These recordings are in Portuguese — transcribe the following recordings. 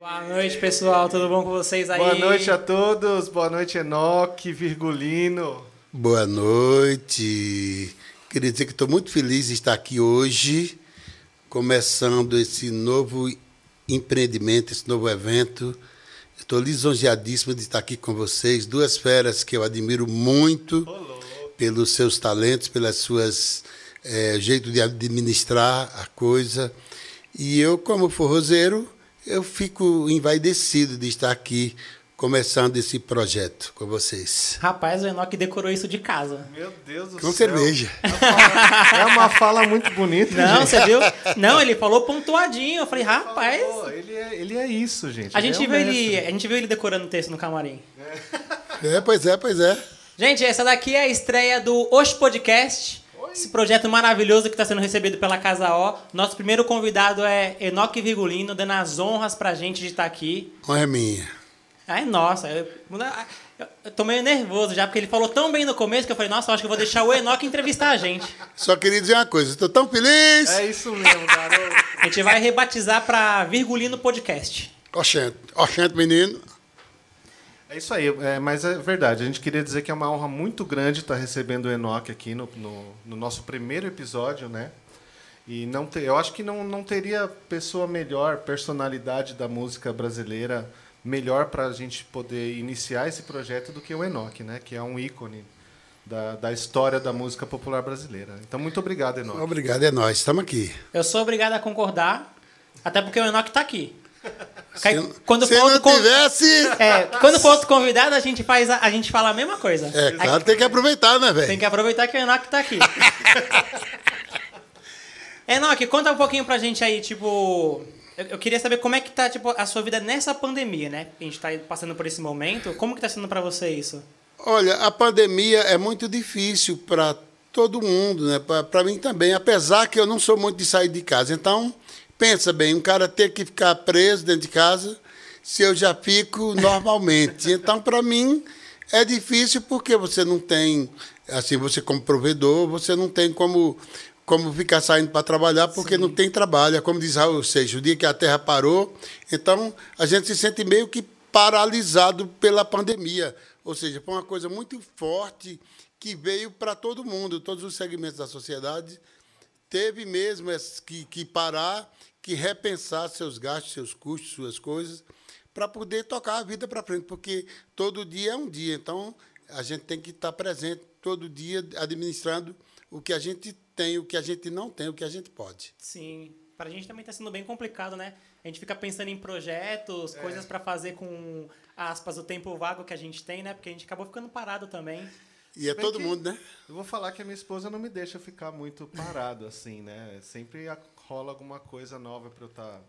Boa noite, pessoal. Tudo bom com vocês aí? Boa noite a todos. Boa noite, Enoque, Virgulino. Boa noite. Queria dizer que estou muito feliz de estar aqui hoje, começando esse novo empreendimento, esse novo evento. Estou lisonjeadíssimo de estar aqui com vocês, duas feras que eu admiro muito pelos seus talentos, pelas suas é, jeito de administrar a coisa. E eu, como forrozeiro, eu fico envaidecido de estar aqui começando esse projeto com vocês. Rapaz, o Enoque decorou isso de casa. Meu Deus do Com céu. cerveja. É uma fala muito bonita, Não, gente. você viu? Não, ele falou pontuadinho. Eu falei, rapaz. Pô, ele, é, ele é isso, gente. A gente, é viu ele, a gente viu ele decorando o texto no camarim. É, pois é, pois é. Gente, essa daqui é a estreia do Oxe Podcast. Esse projeto maravilhoso que está sendo recebido pela Casa O. Nosso primeiro convidado é Enoque Virgulino, dando as honras pra gente de estar aqui. Honra é minha. Ai, nossa, eu, eu, eu tô meio nervoso já, porque ele falou tão bem no começo que eu falei, nossa, eu acho que eu vou deixar o Enoque entrevistar a gente. Só queria dizer uma coisa, estou tão feliz. É isso mesmo, garoto. A gente vai rebatizar pra Virgulino Podcast. Oxente, oxente, menino. É isso aí, é, mas é verdade. A gente queria dizer que é uma honra muito grande estar recebendo o Enoque aqui no, no, no nosso primeiro episódio, né? E não ter, eu acho que não, não teria pessoa melhor, personalidade da música brasileira melhor para a gente poder iniciar esse projeto do que o Enoque, né? Que é um ícone da, da história da música popular brasileira. Então, muito obrigado, Enoque. Obrigado, é nós. Estamos aqui. Eu sou obrigado a concordar, até porque o Enoque tá aqui. Se, Quando se for não outro tivesse... É, quando for outro convidado, a gente, faz a, a gente fala a mesma coisa. É, claro, tem que aproveitar, né, Tem velho? que aproveitar que o Enoque tá aqui. Enoque, conta um pouquinho pra gente aí, tipo. Eu, eu queria saber como é que tá, tipo, a sua vida nessa pandemia, né? A gente tá passando por esse momento. Como que tá sendo pra você isso? Olha, a pandemia é muito difícil para todo mundo, né? Para mim também, apesar que eu não sou muito de sair de casa. Então, pensa bem, um cara ter que ficar preso dentro de casa, se eu já fico normalmente. Então, para mim, é difícil porque você não tem, assim, você como provedor, você não tem como como ficar saindo para trabalhar porque não tem trabalho. É como diz Raul Seixas, o dia que a Terra parou, então a gente se sente meio que paralisado pela pandemia. Ou seja, foi uma coisa muito forte que veio para todo mundo, todos os segmentos da sociedade. Teve mesmo que, que parar, que repensar seus gastos, seus custos, suas coisas, para poder tocar a vida para frente, porque todo dia é um dia. Então, a gente tem que estar presente todo dia, administrando o que a gente tem, o que a gente não tem, o que a gente pode. Sim. Pra gente também tá sendo bem complicado, né? A gente fica pensando em projetos, coisas pra fazer com, aspas, o tempo vago que a gente tem, né? Porque a gente acabou ficando parado também. E é bem todo mundo, né? Eu vou falar que a minha esposa não me deixa ficar muito parado assim, né? Sempre rola alguma coisa nova para eu tá estar.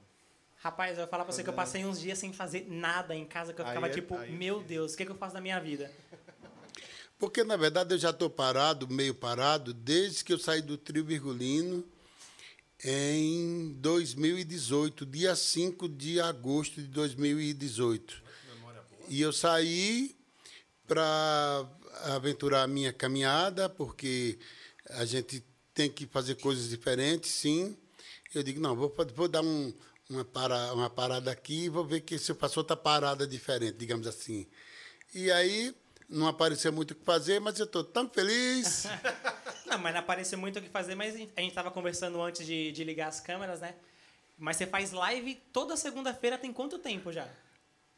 Rapaz, eu vou falar pra você que eu passei uns dias sem fazer nada em casa, que eu ficava é- tipo, é meu difícil. Deus, o que, que eu faço da minha vida? Porque, na verdade, eu já estou parado, meio parado, desde que eu saí do trio Virgulino em 2018, dia 5 de agosto de 2018. E eu saí para aventurar a minha caminhada, porque a gente tem que fazer coisas diferentes, sim. Eu digo, não, vou, vou dar um, uma, para, uma parada aqui e vou ver que se eu outra parada diferente, digamos assim. E aí não apareceu muito o que fazer, mas eu estou tão feliz. Não, mas não apareceu muito o que fazer, mas a gente- a gente tava conversando antes de, de ligar as câmeras, né? Mas você faz live toda segunda-feira tem quanto tempo já?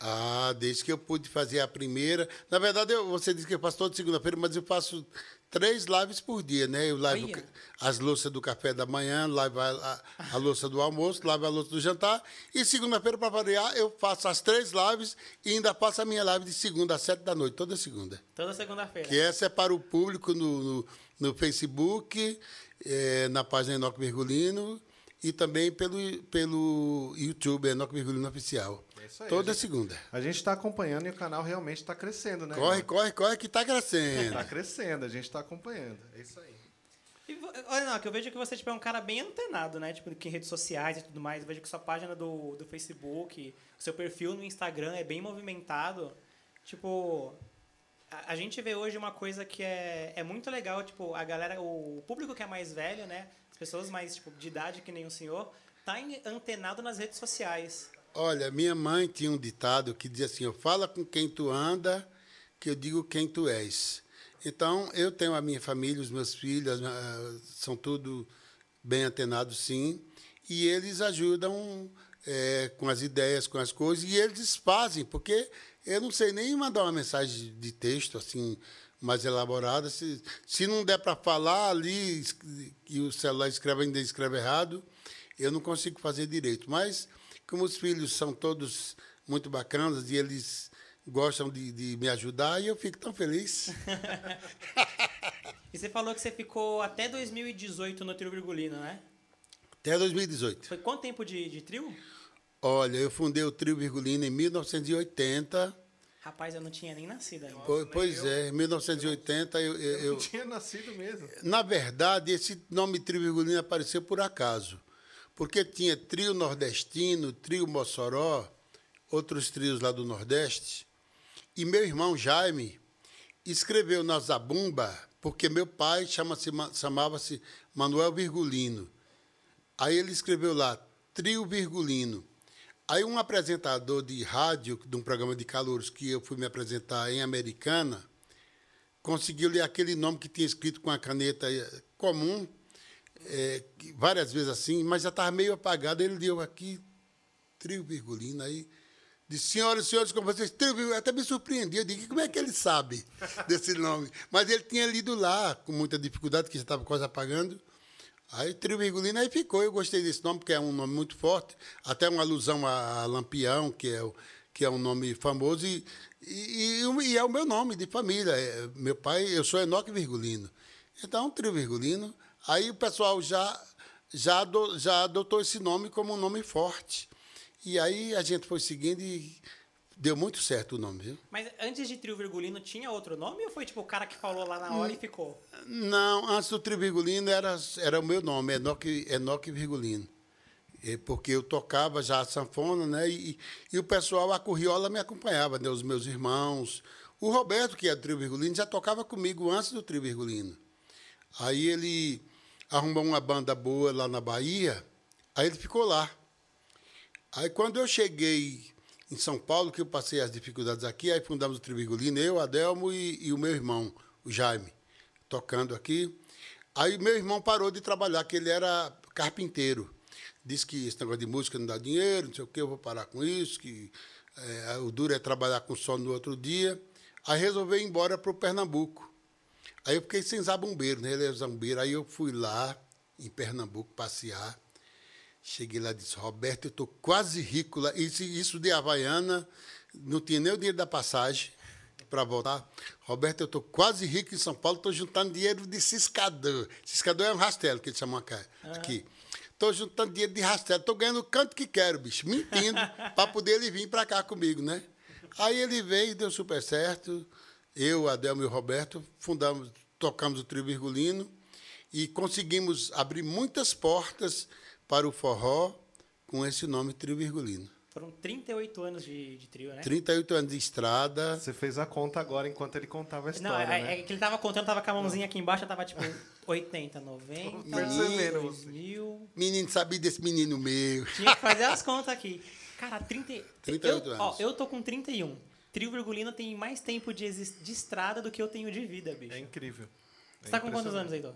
Ah, desde que eu pude fazer a primeira. Na verdade, eu- você disse que eu faço toda segunda-feira, mas eu faço três lives por dia, né? Eu live Olha. as louças do café da manhã, live a, a, a louça do almoço, live a louça do jantar. E segunda-feira, para variar, eu faço as três lives e ainda faço a minha live de segunda às sete da noite, toda segunda. Toda segunda-feira. Que essa é para o público no, no, no Facebook, eh, na página Enoque Virgulino e também pelo, pelo YouTube, Enoque Virgulino Oficial. É isso aí, Toda gente- segunda. A gente está acompanhando e o canal realmente está crescendo, né? Corre, corre, corre que está crescendo. Está crescendo, a gente está acompanhando. É isso aí. E, olha, não, que eu vejo que você tipo, é um cara bem antenado, né? Tipo, que em redes sociais e tudo mais. Eu vejo que sua página do, do Facebook, o seu perfil no Instagram é bem movimentado. Tipo, a, a gente vê hoje uma coisa que é, é muito legal, tipo, a galera, o público que é mais velho, né? As pessoas mais, tipo, de idade que nem o senhor, tá em- antenado nas redes sociais. Olha, minha mãe tinha um ditado que dizia assim: fala com quem tu anda, que eu digo quem tu és. Então, eu tenho a minha família, os meus filhos, ah, são tudo bem antenados, sim, e eles ajudam é, com as ideias, com as coisas, e eles fazem, porque eu não sei nem mandar uma mensagem de texto assim mais elaborada. Se, se não der para falar ali, e o celular escreve, ainda escreve errado, eu não consigo fazer direito. Mas, como os filhos são todos muito bacanas e eles gostam de, de me ajudar, e eu fico tão feliz. e você falou que você ficou até 2018 no Trio Virgulino, né? Até 2018. Foi quanto tempo de, de trio? Olha, eu fundei o Trio Virgulino em 1980. Rapaz, eu não tinha nem nascido ainda. Pois, pois é, em 1980 eu, eu, eu, não tinha nascido mesmo. Na verdade, esse nome Trio Virgulino apareceu por acaso. Porque tinha trio nordestino, trio Mossoró, outros trios lá do Nordeste. E meu irmão Jaime escreveu na Zabumba, porque meu pai chamava-se Manuel Virgulino. Aí ele escreveu lá, Trio Virgulino. Aí um apresentador de rádio, de um programa de calouros que eu fui me apresentar em Americana, conseguiu ler aquele nome que tinha escrito com a caneta eh, comum, é, várias vezes assim, mas já estava meio apagado. Ele deu aqui, Trio Virgulino, aí Disse, senhoras e senhores, como vocês têm, até me surpreendi. Eu digo, como é que ele sabe desse nome? Mas ele tinha lido lá, com muita dificuldade, que já estava quase apagando. Aí, Trio Virgulino, aí ficou. Eu gostei desse nome, porque é um nome muito forte. Até uma alusão a Lampião, que é, o, que é um nome famoso. E, e, e, é o meu nome de família. É, meu pai, eu sou Enoque Virgulino. Então, Trio Virgulino. Aí o pessoal já, já, já adotou esse nome como um nome forte. E aí a gente foi seguindo e deu muito certo o nome, viu? Mas antes de Trio Virgulino tinha outro nome ou foi tipo o cara que falou lá na hora hum, e ficou? Não, antes do Trio Virgulino era, era o meu nome, Enoque, Enoque Virgulino. Porque eu tocava já a sanfona, né? E, e o pessoal, a Corriola me acompanhava, né? Os meus irmãos. O Roberto, que é do Trio Virgulino, já tocava comigo antes do Trio Virgulino. Aí ele arrumou uma banda boa lá na Bahia, aí ele ficou lá. Aí quando eu cheguei em São Paulo, que eu passei as dificuldades aqui, aí fundamos o Tribigolino, eu, Adelmo e, e o meu irmão, o Jaime, tocando aqui. Aí meu irmão parou de trabalhar, que ele era carpinteiro. Disse que esse negócio de música não dá dinheiro, não sei o quê, eu vou parar com isso, que é, o duro é trabalhar com sol no outro dia. Aí resolveu ir embora para o Pernambuco. Aí eu fiquei sem zabumbeiro, né? Ele é zambeiro. Aí eu fui lá em Pernambuco passear. Cheguei lá e disse, Roberto, eu estou quase rico lá. Isso, isso de Havaiana, não tinha nem o dinheiro da passagem para voltar. Roberto, eu estou quase rico em São Paulo, estou juntando dinheiro de ciscador. Ciscador é um rastelo que eles chamam aqui. Estou juntando dinheiro de rastelo, estou ganhando o canto que quero, bicho, mentindo, para poder ele vir para cá comigo, né? Aí ele veio, deu super certo. Eu, Adelmo e o Roberto fundamos, tocamos o Trio Virgulino e conseguimos abrir muitas portas para o forró com esse nome Trio Virgulino. Foram 38 anos de, de trio, né? 38 anos de estrada. Você fez a conta agora enquanto ele contava a história, Não, é, né? é que ele tava contando, tava com a mãozinha aqui embaixo, tava tipo 80, 90, percebendo 2000... Menino, sabia desse menino meu. Tinha que fazer as contas aqui. Cara, 30... 38 eu, anos. Ó, eu tô com 31. Trio Virgulino tem mais tempo de, de estrada do que eu tenho de vida, bicho. É incrível. É Você tá com quantos anos, Heitor?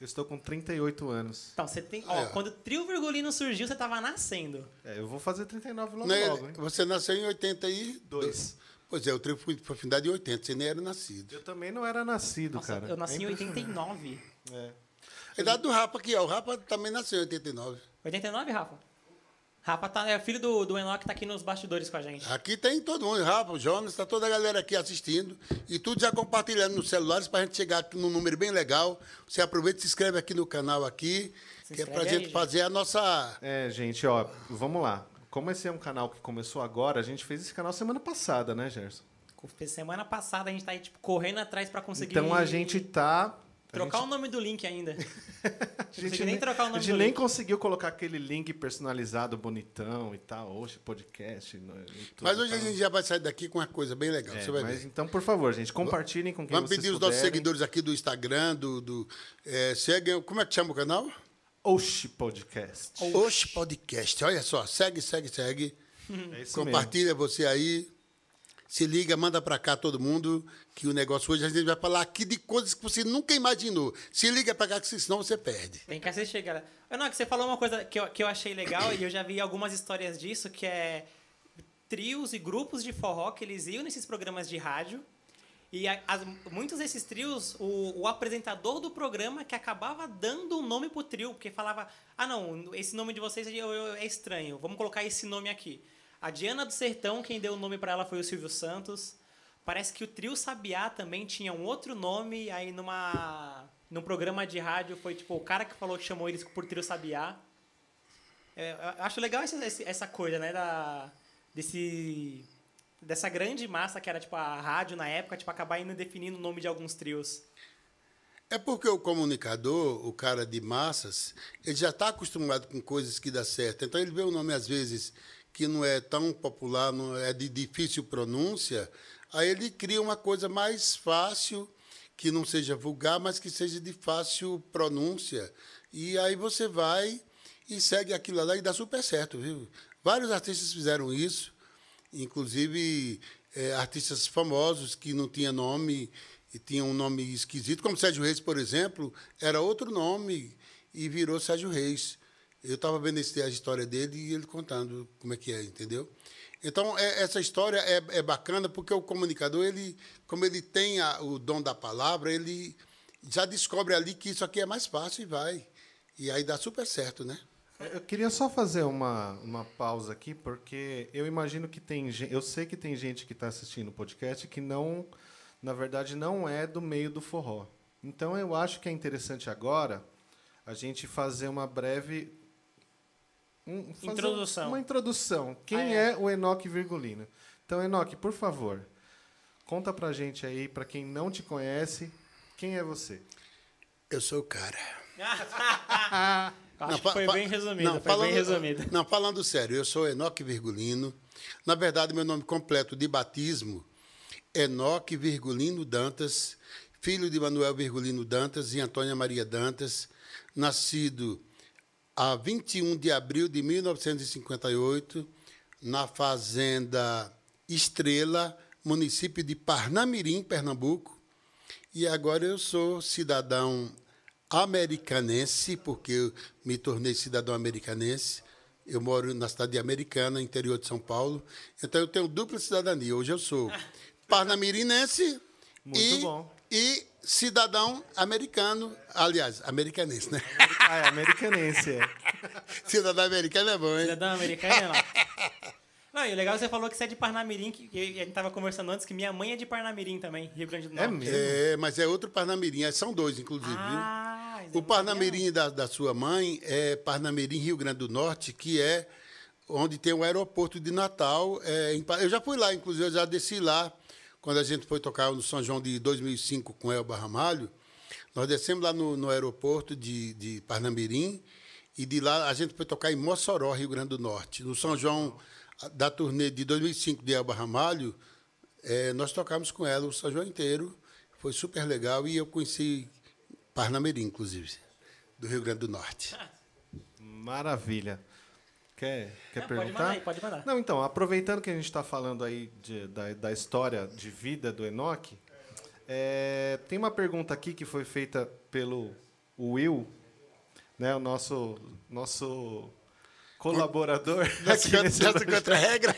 Eu estou com 38 anos. Então, você tem. Ó, é. quando o trio Virgulino surgiu, você estava nascendo. É, eu vou fazer 39 logo Não, logo, hein? Você nasceu em 82. Pois é, o trio foi, foi fundado em 80, você nem era nascido. Eu também não era nascido, Nossa, cara. Eu nasci é em 89. É. A idade do Rafa aqui, ó. O Rafa também nasceu em 89. 89, Rafa? Rafa tá, é filho do, do Enoch, tá aqui nos bastidores com a gente. Aqui tem todo mundo, Rafa, o Jonas, tá toda a galera aqui assistindo. E tudo já compartilhando nos celulares pra gente chegar num número bem legal. Você aproveita e se inscreve aqui no canal aqui, se que é pra aí, gente fazer a nossa. É, gente, ó, vamos lá. Como esse é um canal que começou agora, a gente fez esse canal semana passada, né, Gerson? Semana passada a gente tá aí, tipo, correndo atrás para conseguir. Então a gente tá Trocar gente... o nome do link ainda. a gente nem trocar o nome A gente nem link. conseguiu colocar aquele link personalizado, bonitão e tal. Hoje, podcast. Mas hoje a gente já vai sair daqui com uma coisa bem legal. É, você vai mas ver. então, por favor, gente, compartilhem com quem Vamos pedir os puderem. nossos seguidores aqui do Instagram, do. do é, segue, como é que chama o canal? Oxi Podcast. Oxi Podcast. Olha só, segue, segue, segue. É isso mesmo. Compartilha você aí. Se liga, manda pra cá todo mundo, que o negócio hoje a gente vai falar aqui de coisas que você nunca imaginou. Se liga pra cá, que senão você perde. Tem que assistir, galera. Não, que você falou uma coisa que eu, que eu achei legal e eu já vi algumas histórias disso, que é trios e grupos de forró que eles iam nesses programas de rádio. E a- as- muitos desses trios, o, o apresentador do programa que acabava dando um nome pro trio, porque falava: ah, não, esse nome de vocês é, é estranho, vamos colocar esse nome aqui. A Diana do Sertão, quem deu o nome pra ela foi o Silvio Santos. Parece que o trio Sabiá também tinha um outro nome, aí numa num programa de rádio foi tipo o cara que falou que chamou eles por trio Sabiá. É, acho legal esse- essa coisa, né, da desse dessa grande massa que era tipo a rádio na época, tipo acabar indo definindo o nome de alguns trios. É porque o comunicador, o cara de massas, ele já está acostumado com coisas que dá certo. Então ele vê um nome, às vezes, que não é tão popular, não é de difícil pronúncia, aí ele cria uma coisa mais fácil, que não seja vulgar, mas que seja de fácil pronúncia. E aí você vai e segue aquilo lá e dá super certo, viu? Vários artistas fizeram isso, inclusive eh, artistas famosos que não tinham nome e tinham um nome esquisito, como Sérgio Reis, por exemplo, era outro nome e virou Sérgio Reis. Eu estava vendo esse, a história dele e ele contando como é que é, entendeu? Então, é- essa história é, é bacana porque o comunicador, ele, como ele tem a- o dom da palavra, ele já descobre ali que isso aqui é mais fácil e vai. E aí dá super certo, né? Eu queria só fazer uma, uma pausa aqui, porque eu imagino que tem gente. Eu sei que tem gente que está assistindo o podcast que não, na verdade, não é do meio do forró. Então eu acho que é interessante agora a gente fazer uma breve. Um- Introdução. Uma introdução. Quem Ah, é. é. o Enoque Virgulino? Então, Enoque, por favor, conta pra gente aí, pra quem não te conhece, quem é você? Eu sou o cara. Acho que fa- foi bem resumido, não, foi bem resumido. Não, falando sério, eu sou Enoque Virgulino. Na verdade, meu nome completo de batismo é Enoque Virgulino Dantas, filho de Manuel Virgulino Dantas e Antônia Maria Dantas, nascido a 21 de abril de 1958, na fazenda Estrela, município de Parnamirim, Pernambuco. E agora eu sou cidadão americanense, porque eu me tornei cidadão americanense. Eu moro na cidade de Americana, interior de São Paulo. Então eu tenho dupla cidadania. Hoje eu sou parnamirinense e, e cidadão americano. Aliás, americanense, né? Ah, é americanense. é. cidadão americano é bom, hein? Cidadão americano, não. Não, e o legal é que você falou que você é de Parnamirim, que que a gente tava conversando antes, que minha mãe é de Parnamirim também, Rio Grande do É Norte. mesmo? É, mas é outro Parnamirim. É, São dois, inclusive, Ah, viu? eu O Parnamirim da, da sua mãe é Parnamirim, Rio Grande do Norte, que é onde tem o aeroporto de Natal. é, em Pa- eu já fui lá, inclusive, eu já desci lá quando a gente foi tocar no São João de 2005 com Elba Ramalho. Nós descemos lá no, no aeroporto de, de Parnamirim e de lá a gente foi tocar em Mossoró, Rio Grande do Norte. No São João da turnê de 2005 de Elba Ramalho, é, nós tocamos com ela o São João inteiro. Foi super legal e eu conheci Parnamirim, inclusive, do Rio Grande do Norte. Maravilha. Quer, quer Não, pode perguntar? mandar aí, pode mandar. Não, então, aproveitando que a gente está falando aí de- da, da história de vida do Enoque, é, tem uma pergunta aqui que foi feita pelo Will, né, o nosso, nosso colaborador. Nessa projeto, contra-regra.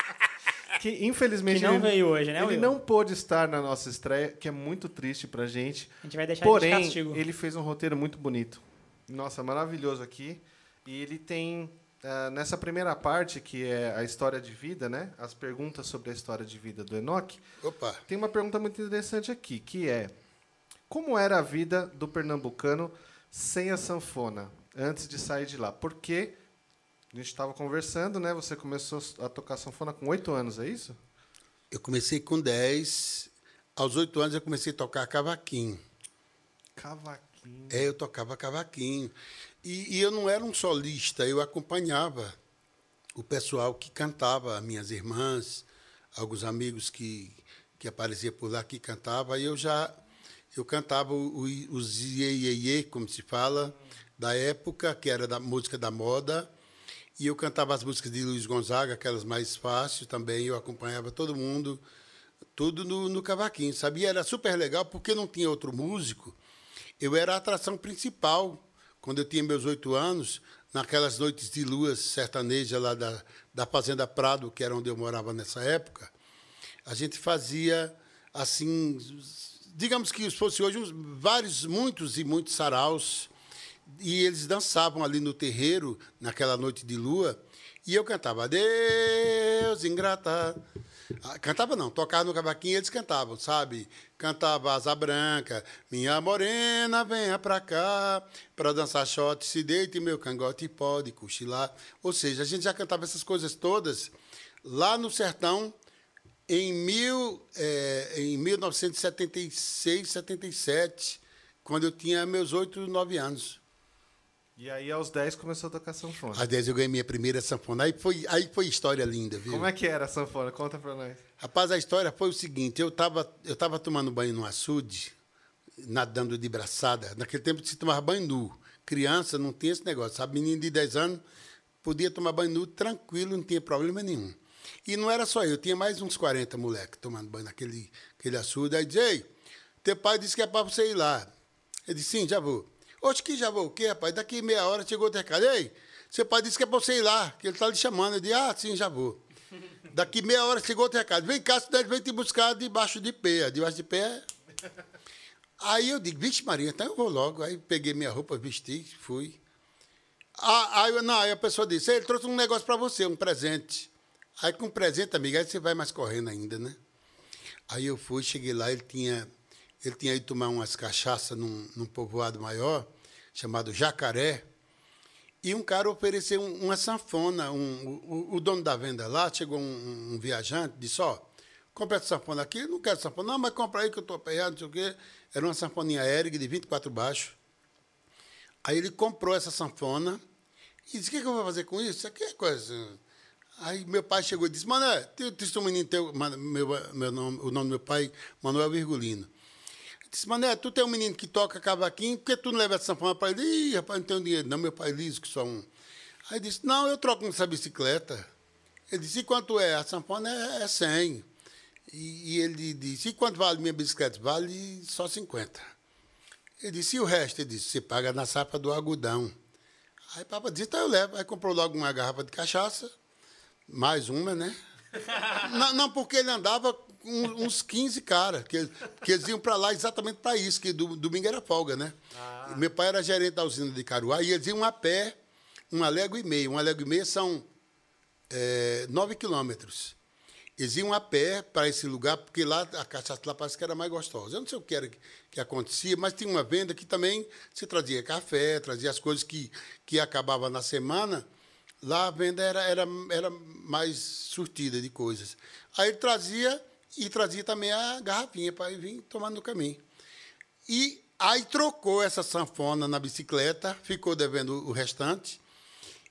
que infelizmente Que não ele, veio hoje, né, ele Will? não pôde estar na nossa estreia, que é muito triste pra gente. A gente vai deixar ele de Porém, castigo. ele fez um roteiro muito bonito. Nossa, maravilhoso aqui. E ele tem, ah, nessa primeira parte, que é a história de vida, né? As perguntas sobre a história de vida do Enoch. Opa. Tem uma pergunta muito interessante aqui, que é... Como era a vida do pernambucano sem a sanfona, antes de sair de lá? Porque a gente estava conversando, né? Você começou a tocar sanfona com oito anos, é isso? Eu comecei com 10. Aos 8 anos eu comecei a tocar cavaquinho. Cavaquinho. É, eu tocava cavaquinho. E, e eu não era um solista, eu acompanhava o pessoal que cantava, minhas irmãs, alguns amigos que, que apareciam por lá que cantavam, e eu já eu cantava os iê, como se fala, da época, que era da música da moda, E eu cantava as músicas de Luiz Gonzaga, aquelas mais fáceis também. Eu acompanhava todo mundo, tudo no, no cavaquinho, sabia? Era super legal porque não tinha outro músico. Eu era a atração principal. Quando eu tinha meus oito anos, naquelas noites de lua sertaneja lá da, da Fazenda Prado, que era onde eu morava nessa época, a gente fazia assim, digamos que fosse hoje vários, muitos e muitos saraus, e eles dançavam ali no terreiro, naquela noite de lua, e eu cantava, Deus ingrata. Ah, cantava não, tocava no cavaquinho eles cantavam, sabe? Cantava Asa Branca, minha morena, venha pra cá, pra dançar shot, se deite meu cangote pode cochilar. Ou seja, a gente já cantava essas coisas todas lá no sertão, em, mil, é, em 1976, 77, quando eu tinha meus oito, nove anos. E aí, aos 10, começou a tocar sanfona. Às 10 eu ganhei minha primeira sanfona. Aí foi, aí foi história linda, viu? Como é que era a sanfona? Conta pra nós. Rapaz, a história foi o seguinte: eu estava eu tava tomando banho no açude, nadando de braçada. Naquele tempo se tomava banho nu. Criança não tinha esse negócio, sabe? Menino de 10 anos podia tomar banho nu tranquilo, não tinha problema nenhum. E não era só eu, tinha mais uns 40 moleques tomando banho naquele aquele açude. Aí dizia, ei, teu pai disse que é para você ir lá. Ele disse, sim, já vou. Oxe, que já vou o quê, rapaz? Daqui meia hora chegou o recado. Ei, seu pai disse que é para você ir lá, que ele está lhe chamando. Eu disse, ah, sim, já vou. Daqui meia hora chegou o recado. Vem cá, senão ele vem te buscar debaixo de pé. Debaixo de pé. Aí eu digo, vixe Maria, então eu vou logo. Aí peguei minha roupa, vesti, fui. Ah, aí, não, aí a pessoa disse, ele trouxe um negócio para você, um presente. Aí com presente, amiga, aí você vai mais correndo ainda, né? Aí eu fui, cheguei lá, ele tinha, ele tinha ido tomar umas cachaças num, num povoado maior, chamado Jacaré, e um cara ofereceu um, uma sanfona. Um, o, o, dono da venda lá, chegou um, um viajante, disse, ó, compra essa sanfona aqui, não quero sanfona, não, mas compra aí que eu estou aperreado, não sei o quê. Era uma sanfoninha Eric de 24 baixos. Aí ele comprou essa sanfona e disse, o que, que eu vou fazer com isso? Isso aqui é coisa... Aí meu pai chegou e disse, Mané, tem, um menino meu, meu nome, o nome do meu pai, Manuel Virgulino. Disse, Mané, tu tem um menino que toca cavaquinho, por que tu não leva essa sanfona para ele? Ih, rapaz, não tenho dinheiro. Não, meu pai liso, que só um. Aí disse, não, eu troco nessa bicicleta. Ele disse, e quanto é? A sanfona é, é 100. E, e, ele disse, e quanto vale minha bicicleta? Vale só 50. Ele disse, e o resto? Ele disse, você paga na sapa do algodão. Aí papai disse, então eu levo. Aí comprou logo uma garrafa de cachaça, mais uma, né? não, não, porque ele andava com uns 15 caras, que, que eles iam para lá exatamente para isso, que do, domingo era folga, né? Ah. Meu pai era gerente da usina de Caruá e eles iam a pé, uma légua e meia. Uma légua e meia são é, nove quilômetros. Eles iam a pé para esse lugar, porque lá a cachaça lá parece que era mais gostosa. Eu não sei o que era que, que acontecia, mas tinha uma venda que também se trazia café, trazia as coisas que, que acabava na semana Lá a venda era, era, era mais surtida de coisas. Aí ele trazia e trazia também a garrafinha para vir tomando no caminho. E aí trocou essa sanfona na bicicleta, ficou devendo o restante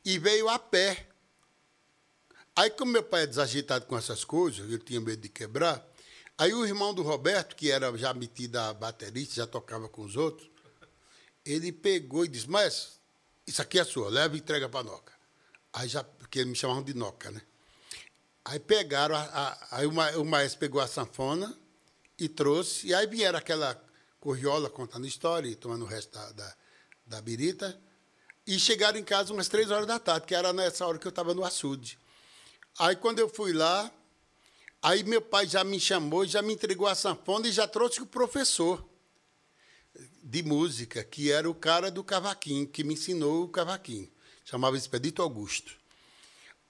e veio a pé. Aí, como meu pai é desagitado com essas coisas, eu tinha medo de quebrar, aí o irmão do Roberto, que era já metido a baterista, já tocava com os outros, ele pegou e disse, mas isso aqui é sua, leva e entrega para a Noca. Aí já, porque eles me chamavam de Noca, né? Aí pegaram, a, a, aí o, maestro pegou a sanfona e trouxe, e aí vieram aquela corriola contando história e tomando o resto da, da, da birita, e chegaram em casa umas três horas da tarde, que era nessa hora que eu estava no açude. Aí quando eu fui lá, aí meu pai já me chamou, já me entregou a sanfona e já trouxe o professor de música, que era o cara do cavaquinho, que me ensinou o cavaquinho chamava Expedito Augusto.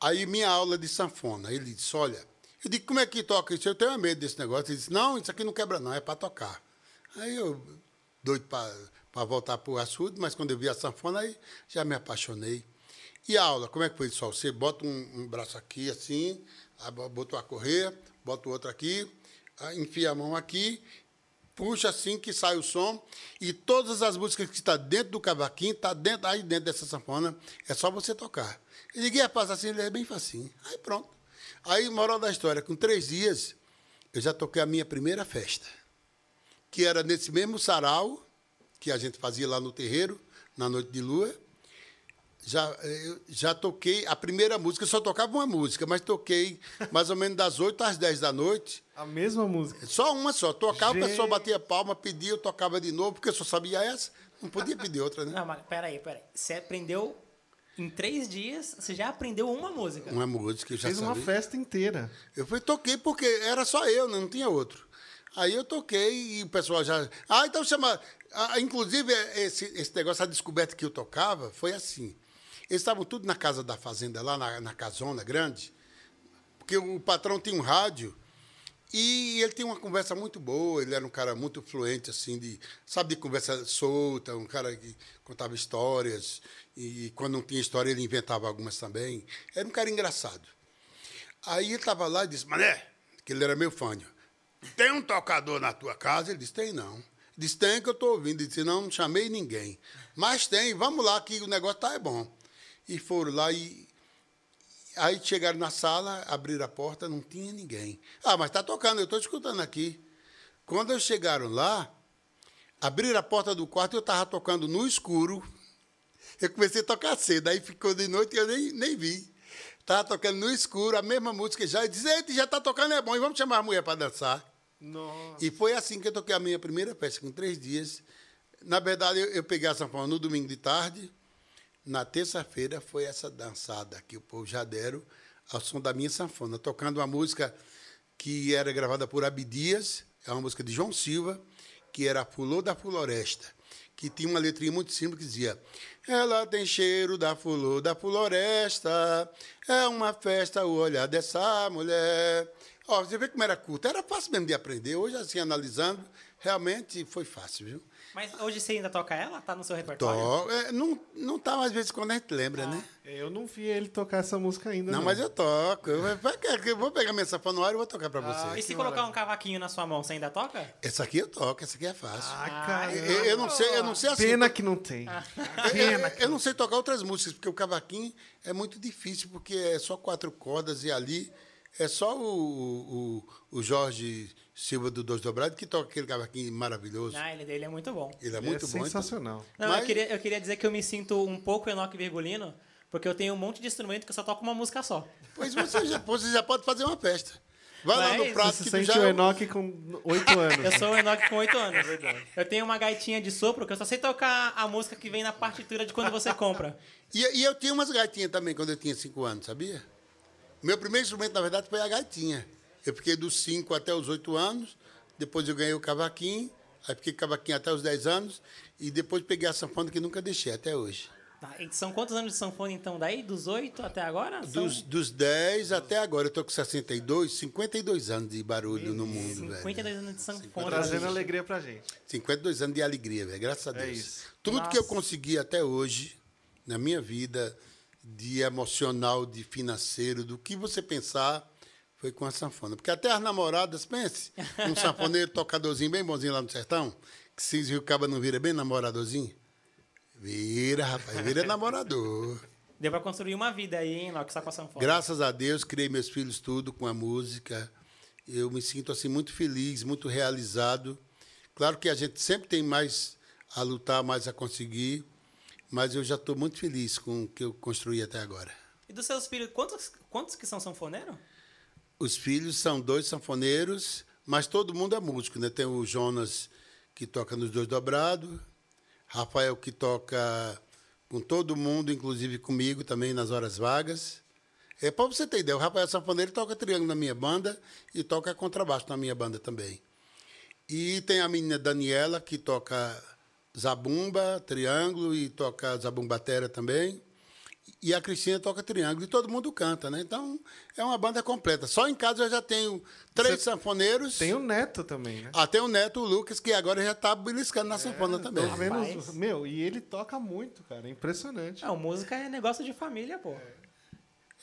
Aí minha aula de sanfona, ele disse, olha, eu disse, como é que toca isso? Eu tenho medo desse negócio. Ele disse, não, isso aqui não quebra não, é para tocar. Aí eu, doido para voltar para o açude, mas quando eu vi a sanfona, aí já me apaixonei. E a aula, como é que foi, só? Você bota um, um braço aqui, assim, botou a correia, bota o outro aqui, enfia a mão aqui puxa assim que sai o som e todas as músicas que estão dentro do cavaquinho, está dentro, aí dentro dessa sanfona, é só você tocar. E ninguém passa assim, ele é bem facinho. Aí pronto. Aí, moral da história, com três dias, eu já toquei a minha primeira festa, que era nesse mesmo sarau que a gente fazia lá no terreiro, na noite de lua. Já, eu já toquei a primeira música, eu só tocava uma música, mas toquei mais ou menos das 8 às 10 da noite. A mesma música. Só uma só. Tocava, Gente. a pessoa batia palma, pedia, eu tocava de novo, porque eu só sabia essa. Não podia pedir outra, né? Não, mas peraí, peraí. Você aprendeu em três dias, você já aprendeu uma música. Uma música, eu já Fez uma sabia. festa inteira. Eu fui toquei porque era só eu, né? não tinha outro. Aí eu toquei e o pessoal já. Ah, então chama. Ah, inclusive, esse, esse negócio, a descoberta que eu tocava foi assim. Eles estavam tudo na casa da fazenda, lá na, na casona grande, porque o patrão tinha um rádio e ele tinha uma conversa muito boa. Ele era um cara muito fluente, assim, de, sabe, de conversa solta, um cara que contava histórias. E quando não tinha história, ele inventava algumas também. Era um cara engraçado. Aí ele estava lá e disse, Mané, que ele era meu fã, tem um tocador na tua casa? Ele disse, tem não. Disse, tem que eu estou ouvindo. Ele disse, não, não chamei ninguém. Mas tem, vamos lá que o negócio tá é bom. E foram lá e... Aí chegaram na sala, abriram a porta, não tinha ninguém. Ah, mas tá tocando, eu estou escutando aqui. Quando eles chegaram lá, abriram a porta do quarto e eu estava tocando no escuro. Eu comecei a tocar cedo, aí ficou de noite e eu nem, nem vi. Estava tocando no escuro, a mesma música já. E disse, eita, já está tocando, é bom, e vamos chamar a mulher para dançar. Nossa. E foi assim que eu toquei a minha primeira peça, com três dias. Na verdade, eu, eu peguei a sanfona no domingo de tarde. Na terça-feira foi essa dançada que o povo já deram ao som da minha sanfona, tocando uma música que era gravada por Abdias, é uma música de João Silva, que era Fulô da Floresta, que tinha uma letrinha muito simples que dizia: Ela tem cheiro da fulô da floresta, é uma festa o olhar dessa mulher. Ó, você vê como era curto, era fácil mesmo de aprender. Hoje, assim, analisando, realmente foi fácil, viu? Mas hoje você ainda toca ela? Tá no seu repertório? To- é, não, não tá mais vezes quando a gente lembra, né? Eu não vi ele tocar essa música ainda. Não, Não, mas eu toco. Eu, eu vou pegar minha sanfona no ar e vou tocar pra você. E se colocar maravilha. um cavaquinho na sua mão, você ainda toca? Essa aqui eu toco, essa aqui é fácil. Ah, cara. eu, eu não sei, eu não sei assim. Pena que não tem. eu, eu- eu não sei tocar outras músicas, porque o cavaquinho é muito difícil, porque é só quatro cordas e ali é só o, o, o Jorge Silva do Dois Dobrados que toca aquele cavaquinho maravilhoso. Ah, ele dele é muito bom. Ele é Ele muito é bom. então- sensacional. Não, Mas- eu, queria, eu queria dizer que eu me sinto um pouco Enoque Virgulino, porque eu tenho um monte de instrumento que eu só toco uma música só. Pois você já, você já pode fazer uma festa. Vai lá Mas no prato Você que sente já. o Enoch com oito anos. Eu sou o Enoque com 8 anos. Eu tenho uma gaitinha de sopro que eu só sei tocar a música que vem na partitura de quando você compra. E, e eu tinha umas gaitinhas também quando eu tinha cinco anos, sabia? Meu primeiro instrumento, na verdade, foi a gaitinha. Eu fiquei dos 5 até os 8 anos, depois eu ganhei o cavaquinho, aí fiquei com cavaquinho até os 10 anos, e depois peguei a sanfona que nunca deixei até hoje. Tá, e são quantos anos de sanfona então daí? Dos 8 até agora? São Dos, dos 10 até agora, eu tô com 62, 52 anos de barulho no mundo, velho. 52 anos de sanfona. Trazendo alegria pra gente. 52 anos de alegria, velho, graças a Deus. isso. Tudo Nossa. que eu consegui até hoje, na minha vida, de emocional, de financeiro, do que você pensar, foi com a sanfona. Porque até as namoradas, pense, um sanfoneiro tocadorzinho bem bonzinho lá no sertão, que se Rio Caba não vira bem namoradorzinho. Vira, rapaz, vira namorador. Deu pra construir uma vida aí, hein, Enoque, só com a sanfona. Graças a Deus, criei meus filhos tudo com a música. Eu me sinto assim muito feliz, muito realizado. Claro que a gente sempre tem mais a lutar, mais a conseguir, mas eu já estou muito feliz com o que eu construí até agora. E dos seus filhos, quantos, quantos que são sanfoneiros? Os filhos são dois sanfoneiros, mas todo mundo é músico, né? Tem o Jonas que toca nos dois dobrados, Rafael que toca com todo mundo, inclusive comigo também nas horas vagas. É para você ter ideia, o Rafael Sanfoneiro toca triângulo na minha banda e toca contrabaixo na minha banda também. E tem a menina Daniela que toca zabumba, triângulo e toca zabumbatera também. E a Cristina toca triângulo e todo mundo canta, né? Então é uma banda completa. Só em casa eu já tenho três Você sanfoneiros. Tem o Neto também, né? Até o neto, o Lucas, que agora já tá beliscando na sanfona também. Tô vendo. Rapaz. os- Meu, e ele toca muito, cara. É impressionante. Não, música é negócio de família, pô.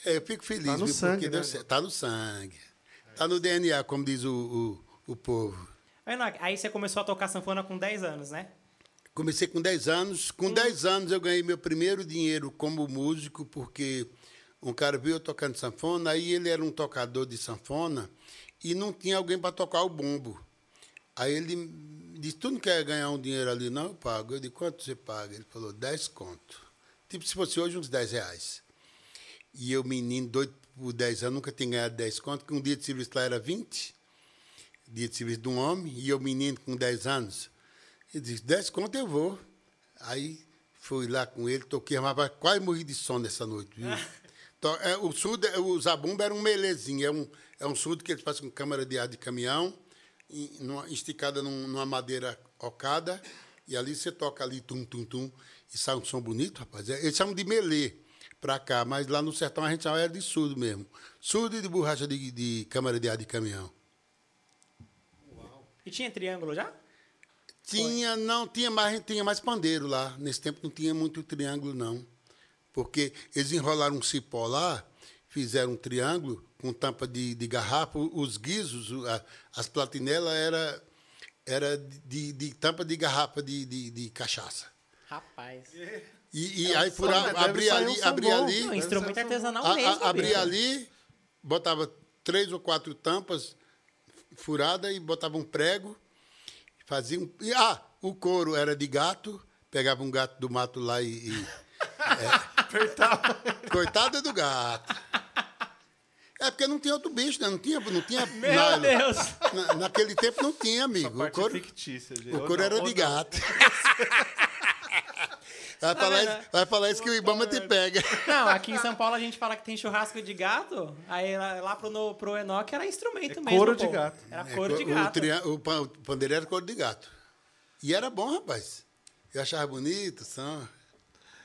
É, eu fico feliz, Tá no viu, sangue, né? certo. Tá no sangue. Tá no DNA, como diz o, o, o povo. Aí, aí você começou a tocar sanfona com 10 anos, né? Comecei com 10 anos. Com 10 anos eu ganhei meu primeiro dinheiro como músico, porque um cara viu eu tocando sanfona, aí ele era um tocador de sanfona e não tinha alguém para tocar o bumbo. Aí ele disse, tu não quer ganhar um dinheiro ali? Não, eu pago. Eu disse, quanto você paga? Ele falou, 10 conto. tipo se fosse hoje uns 10 reais. E eu, menino, doido por 10 anos, nunca tinha ganhado 10 conto, que um dia de serviço lá era 20, dia de serviço de um homem, e eu, menino, com 10 anos. Ele disse, 10 conto eu vou. Aí fui lá com ele, toquei, mas quase morri de sono nessa noite. Viu? Então, é, o surdo, é, o zabumba era um melezinho, é um, é um surdo que ele faz com câmara de ar de caminhão, em, numa, esticada num, numa madeira ocada, e ali você toca ali, tum, tum, tum, e sai um som bonito, rapaz. É, eles chamam de melê para cá, mas lá no sertão a gente chama era de surdo mesmo. Surdo e de borracha de, de câmara de ar de caminhão. E tinha triângulo já? Tinha, não, tinha mais, tinha mais pandeiro lá. Nesse tempo não tinha muito triângulo, não. Porque eles enrolaram um cipó lá, fizeram um triângulo com tampa de, de garrafa, os guizos, a, as platinelas era, era de, de tampa de garrafa de, de, de cachaça. Rapaz. E, e É aí né? Deve abria um ali, abria ali, Não, instrumento um- artesanal a- a- mesmo. abria bicho. ali, botava três ou quatro tampas furadas e botava um prego, fazia um. e, ah, o couro era de gato, pegava um gato do mato lá e. e Apertava. coitado do gato. É porque não tinha outro bicho, né? Não tinha, não tinha Meu nylon. Deus! Na- naquele tempo não tinha, amigo. O parte couro, fictícia. gente. o Ou couro não, era de gato. Vai falar, verdade- isso, vai falar isso que o Ibama te pega. Não, aqui em São Paulo a gente fala que tem churrasco de gato, aí lá, lá pro, no, pro Enoch era instrumento É mesmo. couro de pô. gato. Era É, couro de o, gato. o, pan- o pandeiro era couro de gato. E era bom, rapaz. Eu achava bonito, som.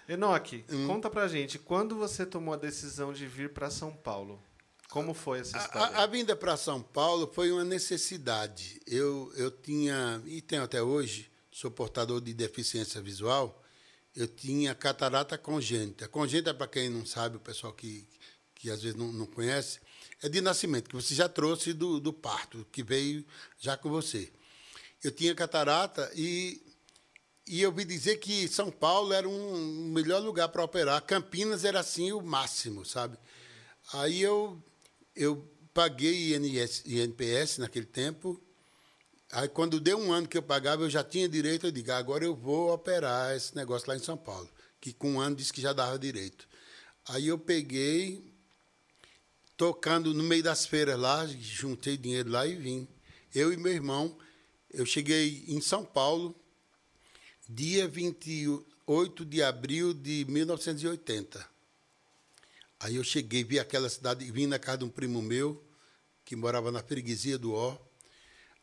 Enoque, Hum. conta pra gente, quando você tomou a decisão de vir pra São Paulo? Como foi essa A, história? a- a vinda para São Paulo foi uma necessidade. Eu, eu tinha, e tenho até hoje, sou portador de deficiência visual, eu tinha catarata congênita. Congênita, para quem não sabe, o pessoal que, que às vezes não, não conhece, é de nascimento, que você já trouxe do, do parto, que veio já com você. Eu tinha catarata e, e eu ouvi dizer que São Paulo era um melhor lugar para operar. Campinas era assim o máximo, sabe? Aí eu, eu paguei INS, INPS naquele tempo. Aí quando deu um ano que eu pagava, eu já tinha direito, eu digo, "Ah, agora eu vou operar esse negócio lá em São Paulo. Que com um ano disse que já dava direito. Aí eu peguei, tocando no meio das feiras lá, juntei dinheiro lá e vim. Eu e meu irmão, eu cheguei em São Paulo, dia 28 de abril de 1980. Aí eu cheguei, vi aquela cidade, vim na casa de um primo meu, que morava na freguesia do Ó.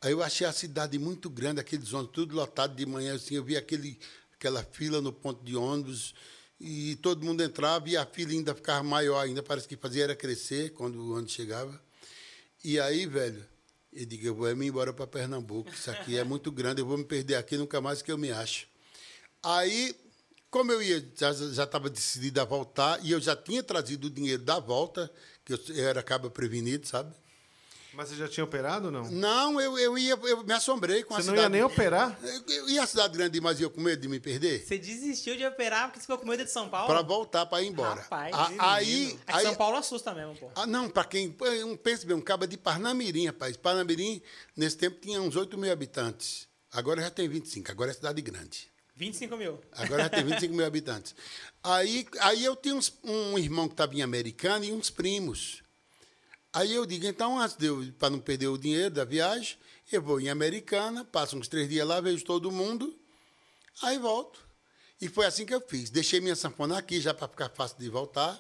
Aí eu achei a cidade muito grande, aqueles ônibus tudo lotado de manhã, assim, eu vi aquele, aquela fila no ponto de ônibus, e todo mundo entrava e a fila ainda ficava maior ainda, parece que fazia era crescer quando o ônibus chegava. E aí, velho, eu digo, eu vou me embora para Pernambuco, isso aqui é muito grande, eu vou me perder aqui, nunca mais que eu me acho. Aí, como eu ia, já estava decidido a voltar, e eu já tinha trazido o dinheiro da volta, que eu, eu era cabo prevenido, sabe? Mas você já tinha operado ou não? Não, eu, eu ia, eu me assombrei com a Você não cidade. ia nem operar? Eu- eu- E a cidade grande demais ia com medo de me perder? Você desistiu de operar porque você ficou com medo de São Paulo? Para voltar, para ir embora. Rapaz, A- aí, É aí, São Paulo assusta mesmo, pô. Ah, não, para quem. Um, pensa bem, um cabo de Parnamirim, rapaz. Parnamirim, nesse tempo, tinha uns 8 mil habitantes. Agora já tem 25, agora é cidade grande. 25 mil. Agora já tem 25 mil habitantes. Aí, aí eu tinha uns- um irmão que estava em Americana e uns primos. Aí eu digo, então, antes de eu, para não perder o dinheiro da viagem, eu vou em Americana, passo uns três dias lá, vejo todo mundo, aí volto. E foi assim que eu fiz. Deixei minha sanfona aqui já para ficar fácil de voltar,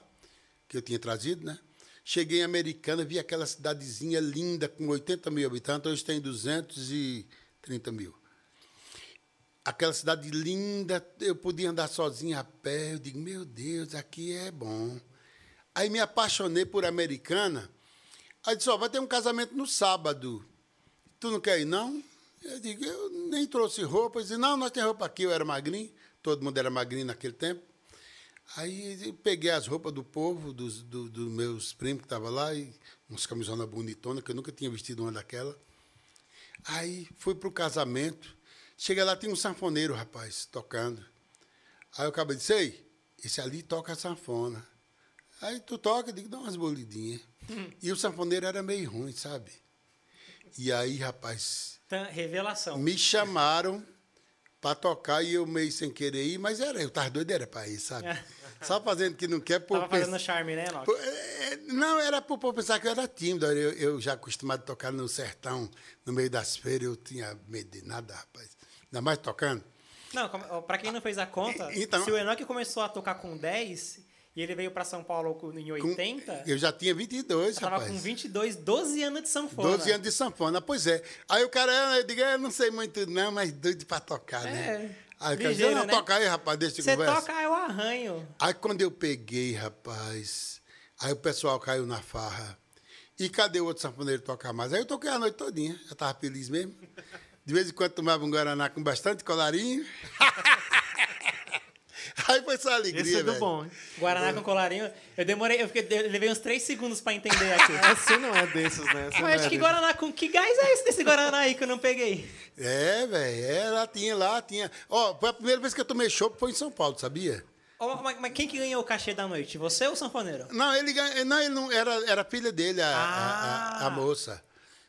que eu tinha trazido, né? Cheguei em Americana, vi aquela cidadezinha linda, com 80 mil habitantes, hoje tem 230 mil aquela cidade linda, eu podia andar sozinho a pé. Eu digo, meu Deus, aqui é bom. Aí me apaixonei por Americana. Aí disse, ó, vai ter um casamento no sábado. Tu não quer ir, não? Eu digo, eu nem trouxe roupa. Ele disse, não, nós temos roupa aqui. Eu era magrinho, todo mundo era magrinho naquele tempo. Aí eu peguei as roupas do povo, dos, do- meus primos que estavam lá, e uns camisonas bonitonas, que eu nunca tinha vestido uma daquela. Aí fui pro casamento. Chega lá, tem um sanfoneiro, rapaz, tocando. Aí o acabo disse, ei, esse ali toca sanfona. Aí tu toca, digo, dá umas bolidinhas. E o sanfoneiro era meio ruim, sabe? E aí, rapaz, Tan- Revelação. me chamaram pra tocar e eu meio sem querer ir, mas era, eu tava doido, era pra ir, sabe? Só fazendo que não quer por Tava fazendo pens- charme, né, por- é, Não, era por, por pensar que eu era tímido. Eu, eu já acostumado a tocar no sertão, no meio das feiras, eu tinha medo de nada, rapaz. Ainda mais tocando. Não, pra quem não fez a conta, então- se o Enoque começou a tocar com 10 e ele veio pra São Paulo com- em Com- 80, eu já tinha 22, tava rapaz. com 22, 12 anos de sanfona. 12 anos de sanfona, pois é. Aí o cara, eu digo, eu não sei muito não, mas doido pra tocar, É, né? Aí cara ligeiro, disse, não, né? toca aí, rapaz, deixa de Você conversa. toca, eu arranho. Aí quando eu peguei, rapaz, aí o pessoal caiu na farra. E cadê o outro sanfoneiro tocar mais? Aí eu toquei a noite todinha, já tava feliz mesmo. De vez em quando tomava um Guaraná com bastante colarinho. aí foi só alegria, Esse é do velho. bom, hein? Guaraná com colarinho. Eu demorei, eu, fiquei, eu levei uns 3 segundos pra entender aqui. Você não é desses, né? Você Mas é acho que desses. Guaraná com que gás é esse desse Guaraná aí que eu não peguei? É, velho, é, lá tinha, lá tinha. Ó, foi a primeira vez que eu tomei chopp foi em São Paulo, sabia? Ó, mas, mas quem que ganhou o cachê da noite? Você ou o sanfoneiro? Não, ele ganha- não, ele não era, era filha dele, a, a- a- Ah. a moça.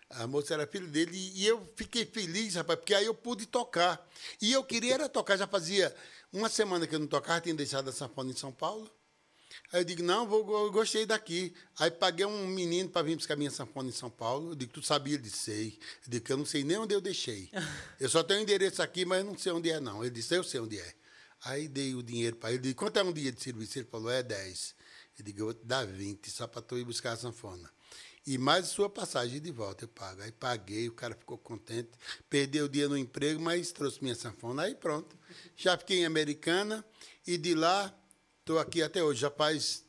A moça era filha dele e eu fiquei feliz, rapaz, porque aí eu pude tocar. E eu queria era tocar, já fazia uma semana que eu não tocava, tinha deixado a sanfona em São Paulo. Aí eu digo, não, vou, eu gostei daqui. Aí paguei um menino para vir buscar minha sanfona em São Paulo. Eu digo, tu sabia? Ele disse, sei. Eu digo, que eu não sei nem onde eu deixei. Eu só tenho o endereço aqui, mas eu não sei onde é, não. Ele disse, eu sei onde é. Aí dei o dinheiro para ele. Eu digo, quanto é um dia de serviço? Ele falou, é 10. Eu digo, eu vou te dar 20, só para tu ir buscar a sanfona. E mais sua passagem de volta eu pago. Aí paguei, o cara ficou contente. Perdeu o dia no emprego, mas trouxe minha sanfona. Aí pronto. Já fiquei em Americana e de lá estou aqui até hoje. Já faz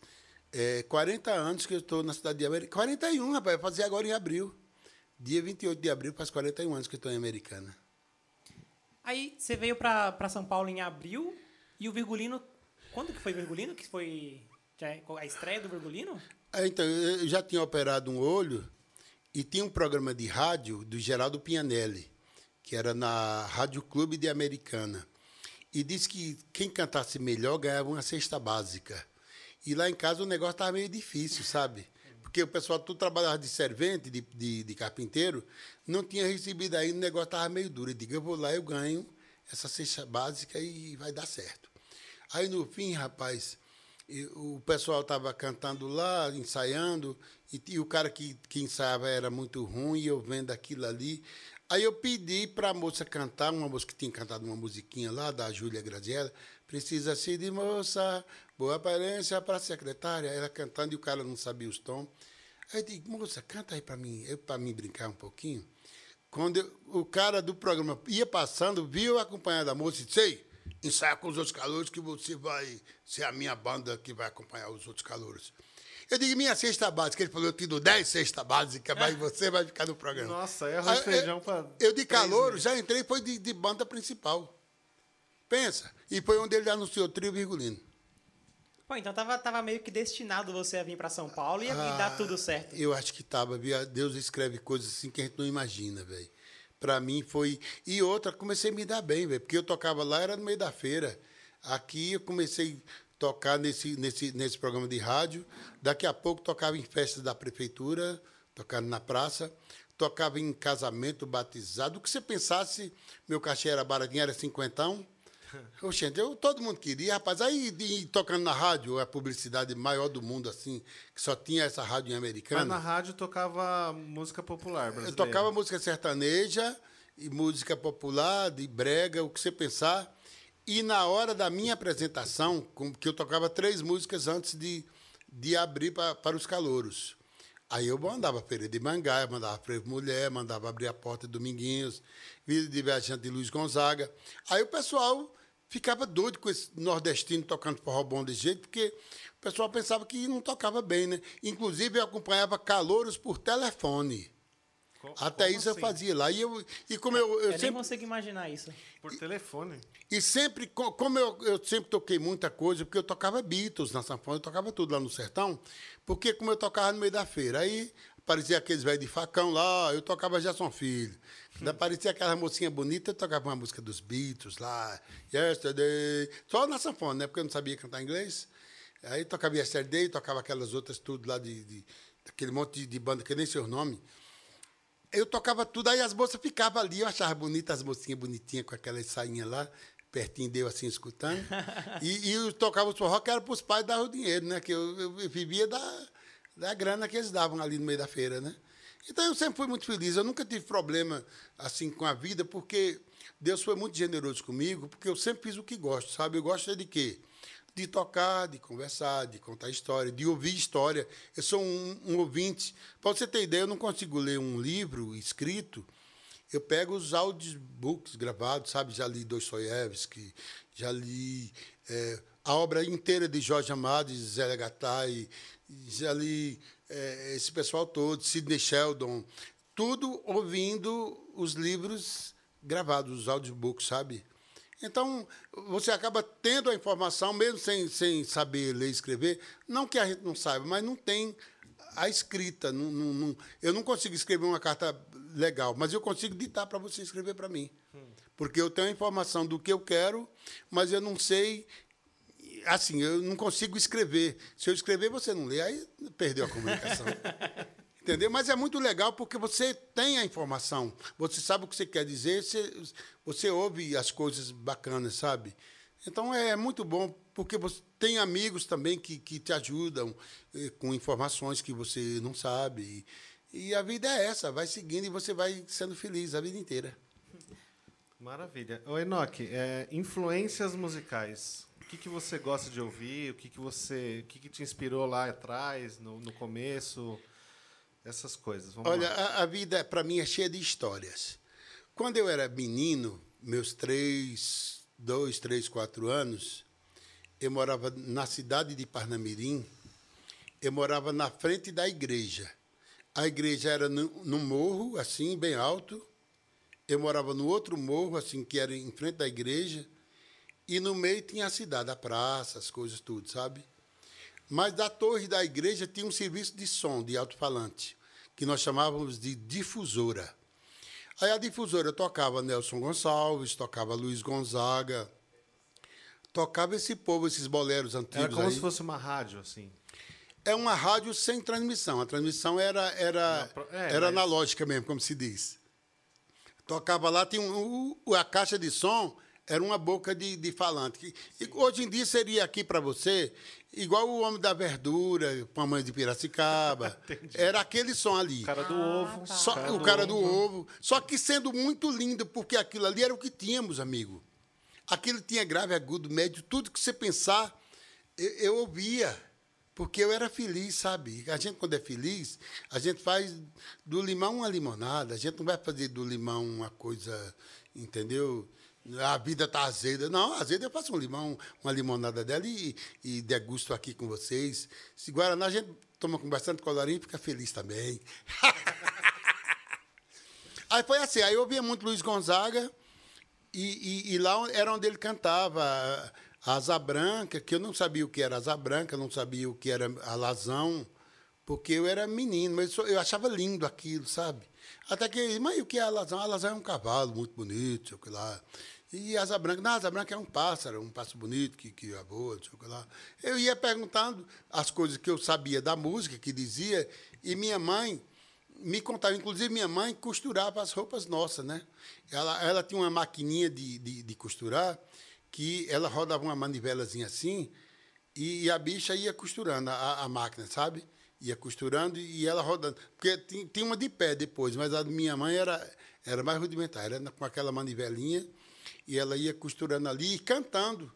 é, 40 anos que eu estou na cidade de Americana. 41, rapaz, vai fazer agora em abril. Dia 28 de abril faz 41 anos que estou em Americana. Aí você veio pra São Paulo em abril e o Virgulino. Quando que foi Virgulino? Que foi é a estreia do Virgulino? Aí, então, eu já tinha operado um olho e tinha um programa de rádio do Geraldo Pianelli, que era na Rádio Clube de Americana. E disse que quem cantasse melhor ganhava uma cesta básica. E lá em casa o negócio estava meio difícil, sabe? Porque o pessoal tudo trabalhava de servente, de, de, de carpinteiro, não tinha recebido ainda, o negócio estava meio duro. Eu digo, eu vou lá, eu ganho essa cesta básica e vai dar certo. Aí no fim, rapaz, e o pessoal estava cantando lá, ensaiando, e, e o cara que, que ensaiava era muito ruim, e eu vendo aquilo ali. Aí eu pedi para a moça cantar, uma moça que tinha cantado uma musiquinha lá, da Júlia Graziella, Precisa ser de moça, boa aparência para secretária. Ela cantando e o cara não sabia os tons. Aí eu digo, moça, canta aí para mim, para mim brincar um pouquinho. Quando eu- o cara do programa ia passando, viu acompanhando a moça e disse, ei, ensaia com os outros calouros que você vai ser a minha banda que vai acompanhar os outros calouros. Eu digo, minha cesta básica. Ele falou, eu te dou 10 cesta básica, mas você vai ficar no programa. Nossa, aí arroz feijão eu- pra Eu de meses. já entrei, foi de, de banda principal. Pensa. E foi onde ele anunciou o trio virgulino. Pô, então tava, tava meio que destinado você a vir pra São Paulo e, a- e dar tudo certo. Eu acho que tava, viu? Deus escreve coisas assim que a gente não imagina, velho. Pra mim foi. E outra, comecei a me dar bem. Porque eu tocava lá, era no meio da feira. Aqui eu comecei a tocar nesse, nesse, nesse programa de rádio. Daqui a pouco tocava em festas da prefeitura, tocando na praça. Tocava em casamento, batizado. O que você pensasse, meu cachê era baratinho, era cinquentão. Oxente, eu, todo mundo queria, rapaz. Aí, de- tocando na rádio, a publicidade maior do mundo, assim, que só tinha essa rádio em Mas americana. na rádio tocava música popular Eu brasileira. tocava música sertaneja e música popular, de brega, o que você pensar. E na hora da minha apresentação, que eu tocava três músicas antes de, de abrir pa- para os calouros. Aí eu mandava Feira de Mangaia, mandava Frevo Mulher, mandava abrir a porta de Dominguinhos, Vida de Viajante de Luiz Gonzaga. Aí o pessoal ficava doido com esse nordestino tocando forró bom desse jeito, porque o pessoal pensava que não tocava bem, né? Inclusive eu acompanhava calouros por telefone. Co- Até isso eu assim? fazia lá. E, eu, e como eu, eu Eu nem sempre. consigo imaginar isso. Por telefone. E sempre, co- como eu, eu sempre toquei muita coisa, porque eu tocava Beatles na sanfona, eu tocava tudo lá no sertão, porque como eu tocava no meio da feira, aí aparecia aqueles velhos de facão lá, eu tocava Gerson Filho. Quando aparecia aquela mocinha bonita, eu tocava uma música dos Beatles lá, Yesterday, só na sanfona, né? Porque eu não sabia cantar inglês. Aí tocava Yesterday, tocava aquelas outras tudo lá de, de daquele monte de, de banda que nem sei o nome. eu tocava tudo, aí as moças ficavam ali, eu achava bonita as mocinhas bonitinhas com aquelas sainhas lá, pertinho de eu assim, escutando. e, e eu tocava os forró que era para os pais dar o dinheiro, né? Que eu, eu, eu vivia da, da grana que eles davam ali no meio da feira, né? Então eu sempre fui muito feliz, eu nunca tive problema assim com a vida, porque Deus foi muito generoso comigo, porque eu sempre fiz o que gosto, sabe? Eu gosto de quê? De tocar, de conversar, de contar história, de ouvir história. Eu sou um, um ouvinte. Para você ter ideia, eu não consigo ler um livro escrito. Eu pego os audiobooks gravados, sabe? Já li Dostoiévski, já li é, a obra inteira de Jorge Amado Zé Gattai, já é, esse pessoal todo, Sidney Sheldon, tudo ouvindo os livros gravados, os audiobooks, sabe? Então, você acaba tendo a informação, mesmo sem, sem saber ler e escrever. Não que a gente não saiba, mas não tem a escrita. Não, não, não, eu não consigo escrever uma carta legal, mas eu consigo ditar para você escrever para mim. Hum. Porque eu tenho a informação do que eu quero, mas eu não sei. Assim, eu não consigo escrever. Se eu escrever, você não lê, aí perdeu a comunicação. Entendeu? Mas é muito legal porque você tem a informação, você sabe o que você quer dizer, você, você ouve as coisas bacanas, sabe? Então é muito bom porque você tem amigos também que, que te ajudam eh, com informações que você não sabe. E, e a vida é essa, vai seguindo e você vai sendo feliz a vida inteira. Maravilha. Ô Enoque, é, influências musicais. O que, que você gosta de ouvir? O que, que você. O que, que te inspirou lá atrás, no, no começo? essas coisas. Vamos Olha, a, a, vida para mim é cheia de histórias. Quando eu era menino, meus três, dois, três, quatro anos, eu morava na cidade de Parnamirim. Eu morava na frente da igreja. A igreja era no, no morro, assim, bem alto. Eu morava no outro morro, assim, que era em frente da igreja. E no meio tinha a cidade, a praça, as coisas tudo, sabe? Mas da torre da igreja tinha um serviço de som, de alto-falante, que nós chamávamos de difusora. Aí a difusora tocava Nelson Gonçalves, tocava Luiz Gonzaga, tocava esse povo, esses boleros antigos. Era como aí. se fosse uma rádio, assim. É uma rádio sem transmissão. A transmissão era, era, é, era mas... analógica mesmo, como se diz. Tocava lá, tinha um, a caixa de som era uma boca de, de falante. E hoje em dia seria aqui para você igual o homem da verdura, mãe de Piracicaba. era aquele som ali. O cara do ah, ovo. Tá. Só, cara o cara do, ovo. ovo. Só que sendo muito lindo, porque aquilo ali era o que tínhamos, amigo. Aquilo tinha grave, agudo, médio, tudo que você pensar, eu, eu ouvia. Porque eu era feliz, sabe? A gente, quando é feliz, a gente faz do limão uma limonada. A gente não vai fazer do limão uma coisa, entendeu? A vida tá azeda. Não, azeda eu faço um limão, uma limonada dela e, e degusto aqui com vocês. Se Guaraná a gente toma com bastante colorinho e fica feliz também. aí foi assim, aí eu ouvia muito Luiz Gonzaga e, e, e, lá era onde ele cantava Asa Branca, que eu não sabia o que era Asa Branca, não sabia o que era alazão, porque eu era menino, mas eu achava lindo aquilo, sabe? Até que, mas o que é alazão? A alazão é um cavalo muito bonito, sei o que lá. E asa branca, não, asa branca é um pássaro, um pássaro bonito que, que voa, sei o que lá. Eu ia perguntando as coisas que eu sabia da música, que dizia, e minha mãe me contava, inclusive minha mãe costurava as roupas nossas, né? Ela, ela tinha uma maquininha de, de, de costurar, que ela rodava uma manivelazinha assim, e, e a bicha ia costurando a, a máquina, sabe? Ia costurando e ela rodando. Porque tinha uma de pé depois, mas a minha mãe era, era mais rudimentar, era com aquela manivelinha e ela ia costurando ali e cantando.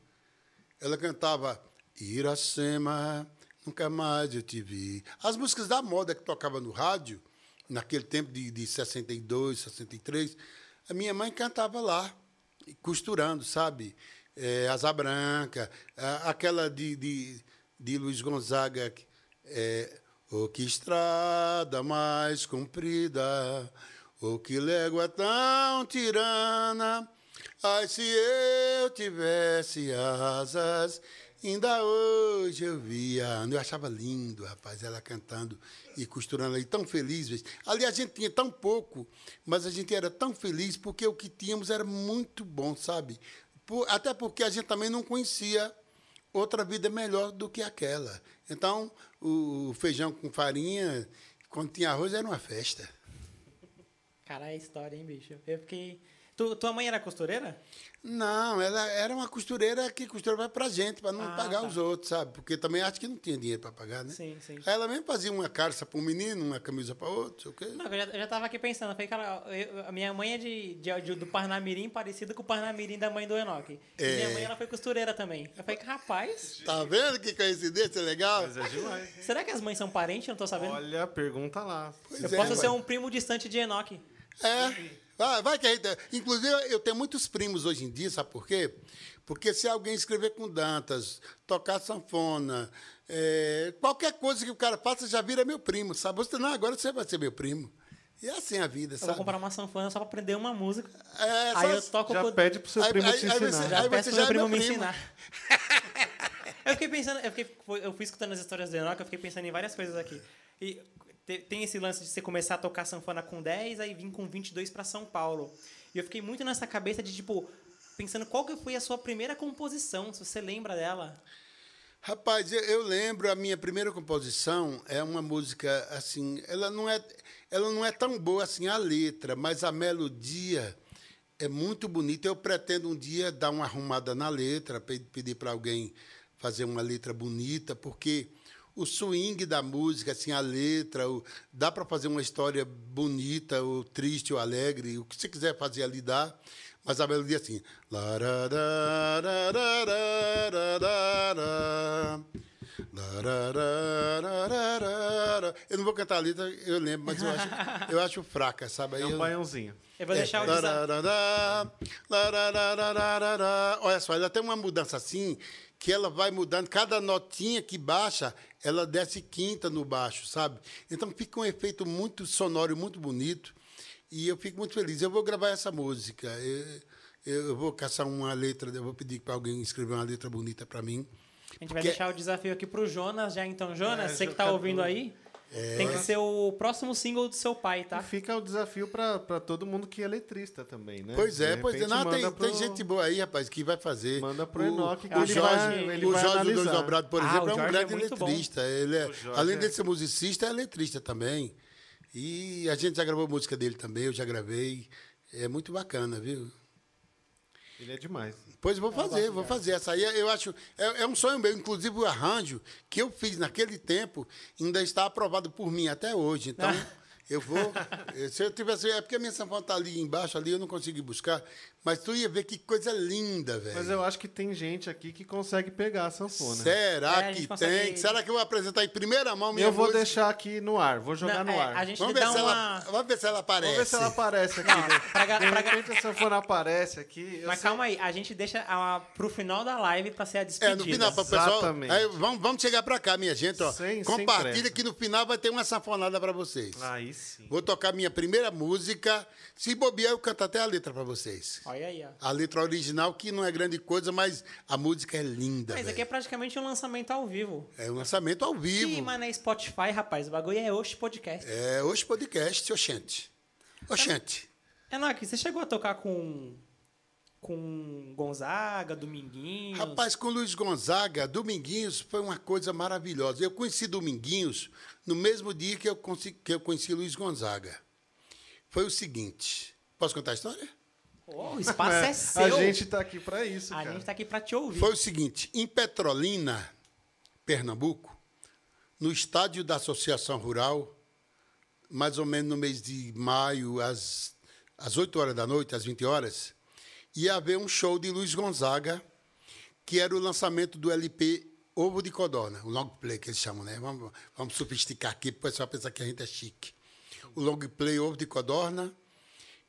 Ela cantava Iracema, nunca mais eu te vi. As músicas da moda que tocava no rádio, naquele tempo de, de 62, 63, a minha mãe cantava lá, costurando, sabe? É, Asa Branca, aquela de, de, de Luiz Gonzaga, é, Oh, que estrada mais comprida, oh, que légua tão tirana. Ai, se eu tivesse asas, ainda hoje eu via. Eu achava lindo, rapaz, ela cantando e costurando ali, tão feliz. Ali a gente tinha tão pouco, mas a gente era tão feliz porque o que tínhamos era muito bom, sabe? Até porque a gente também não conhecia outra vida melhor do que aquela. Então, o feijão com farinha, quando tinha arroz, era uma festa. Cara, é história, hein, bicho? Eu fiquei. Tu, tua mãe era costureira? Não, ela era uma costureira que costura vai pra gente, pra não Ah, pagar tá. os outros, sabe? Porque também acho que não tinha dinheiro pra pagar, né? Sim, sim. Aí ela mesmo fazia uma calça pra um menino, uma camisa pra outro, sei o quê. Não, eu já, eu já tava aqui pensando. Falei, cara, eu- a minha mãe é de, de, de- do Parnamirim, parecido com o Parnamirim da mãe do Enoque. E É. minha mãe, ela foi costureira também. Eu falei, rapaz, Tá vendo que coincidência legal? Mas é demais. será que as mães são parentes? Eu não tô sabendo. Olha, pergunta lá. Pois eu é, posso ser um primo distante de Enoque. É. Vai, vai que a gente. Inclusive, eu tenho muitos primos hoje em dia, sabe por quê? Porque se alguém escrever com Dantas, tocar sanfona, é, qualquer coisa que o cara faça, já vira meu primo, sabe? Você, não, agora você vai ser meu primo. E é assim a vida, Eu vou sabe? comprar uma sanfona só pra aprender uma música. É, aí só- eu toco Já com- pede pro seu Aí- primo aí- te aí você ensinar. Já Aí peço você pro meu é primo meu me primo. ensinar. eu fiquei pensando, eu, fiquei, eu fui escutando as histórias do Enoch, eu fiquei pensando em várias coisas aqui. E tem esse lance de você começar a tocar sanfona com 10, aí vir com 22 pra São Paulo. E eu fiquei muito nessa cabeça de, tipo, pensando qual que foi a sua primeira composição, se você lembra dela. Rapaz, eu, eu lembro a minha primeira composição é uma música assim, ela não é, ela não é tão boa assim a letra, mas a melodia é muito bonita. Eu pretendo um dia dar uma arrumada na letra, pe- pedir para alguém fazer uma letra bonita, porque o swing da música, assim, a letra, o- dá para fazer uma história bonita, ou triste, ou alegre, o que você quiser fazer ali dá. Mas a melodia é assim. Eu não vou cantar a letra, eu lembro, mas eu acho, eu acho fraca, sabe? É um eu- baiãozinho. Eu vou é, deixar o lararará, larararararará. Olha só, ela tem uma mudança assim que ela vai mudando. Cada notinha que baixa, ela desce quinta no baixo, sabe? Então fica um efeito muito sonoro muito bonito. E eu fico muito feliz. Eu vou gravar essa música. Eu, eu vou caçar uma letra, eu vou pedir para alguém escrever uma letra bonita para mim. A gente vai deixar o desafio aqui pro Jonas já, então. Jonas, É, você que já tá tá ouvindo tudo. Aí, tem que ser o próximo single do seu pai, tá? E fica o desafio pra pra todo mundo que é letrista também, né? Pois é, pois é. Não, tem, manda tem pro- gente boa aí, rapaz, que vai fazer. Manda pro o, Enoque, que o ele Jorge, vai- ele o vai Jorge do Dois analisar. Dobrados, por Ah, exemplo, é um é grande letrista. Ele é, além é- de ser musicista, é letrista também. E a gente já gravou música dele também, eu já gravei. É muito bacana, viu? Ele é demais. Pois vou fazer, vou fazer. Essa aí eu acho. É, é um sonho meu. Inclusive o arranjo que eu fiz naquele tempo ainda está aprovado por mim até hoje. Então, eu vou. Se eu tivesse. É porque a minha sanfona está ali embaixo, ali, eu não consegui buscar. Mas tu ia ver que coisa linda, velho. Mas eu acho que tem gente aqui que consegue pegar a sanfona. Será É, a que consegue- tem? Será que eu vou apresentar em primeira mão minha Eu vou música? deixar aqui no ar, vou jogar Não, no é, ar. a gente Vamos ver, dá se uma... ela, vamos ver se ela aparece. Vamos ver se ela aparece aqui. Não, de pra de pra repente a sanfona aparece aqui. Mas sei- calma aí, a gente deixa a, pro final da live pra ser a despedida. É, no final, para o pessoal. Exatamente. Aí, vamos, vamos chegar para cá, minha gente. Ó. Sem- sem Compartilha pressa. que no final vai ter uma sanfonada para vocês. Aí sim. Vou tocar minha primeira música. Se bobear, eu canto até a letra para vocês. Olha aí, ó. A letra original, que não é grande coisa, mas a música é linda. Mas isso aqui é praticamente um lançamento ao vivo. é... um lançamento ao vivo. mas na Spotify, rapaz, o bagulho é Oxe Podcast. É hoje podcast, Oxente. Oxente. Enoque, você chegou a tocar com. com Gonzaga, Dominguinhos? Rapaz, com Luiz Gonzaga, Dominguinhos foi uma coisa maravilhosa. Eu conheci Dominguinhos no mesmo dia que eu, consi- que eu conheci Luiz Gonzaga. Foi o seguinte. Posso contar a história? Ô, o espaço é, É, seu. A gente tá aqui pra isso, A cara. gente tá aqui pra te ouvir. Foi o seguinte: em Petrolina, Pernambuco, no estádio da Associação Rural, mais ou menos no mês de maio, às, às 8 horas da noite, às 20 horas, ia haver um show de Luiz Gonzaga, que era o lançamento do LP Ovo de Codorna, o long play que eles chamam, né? Vamos, vamos sofisticar aqui, para o pessoal pensar que a gente é chique. O long play Ovo de Codorna,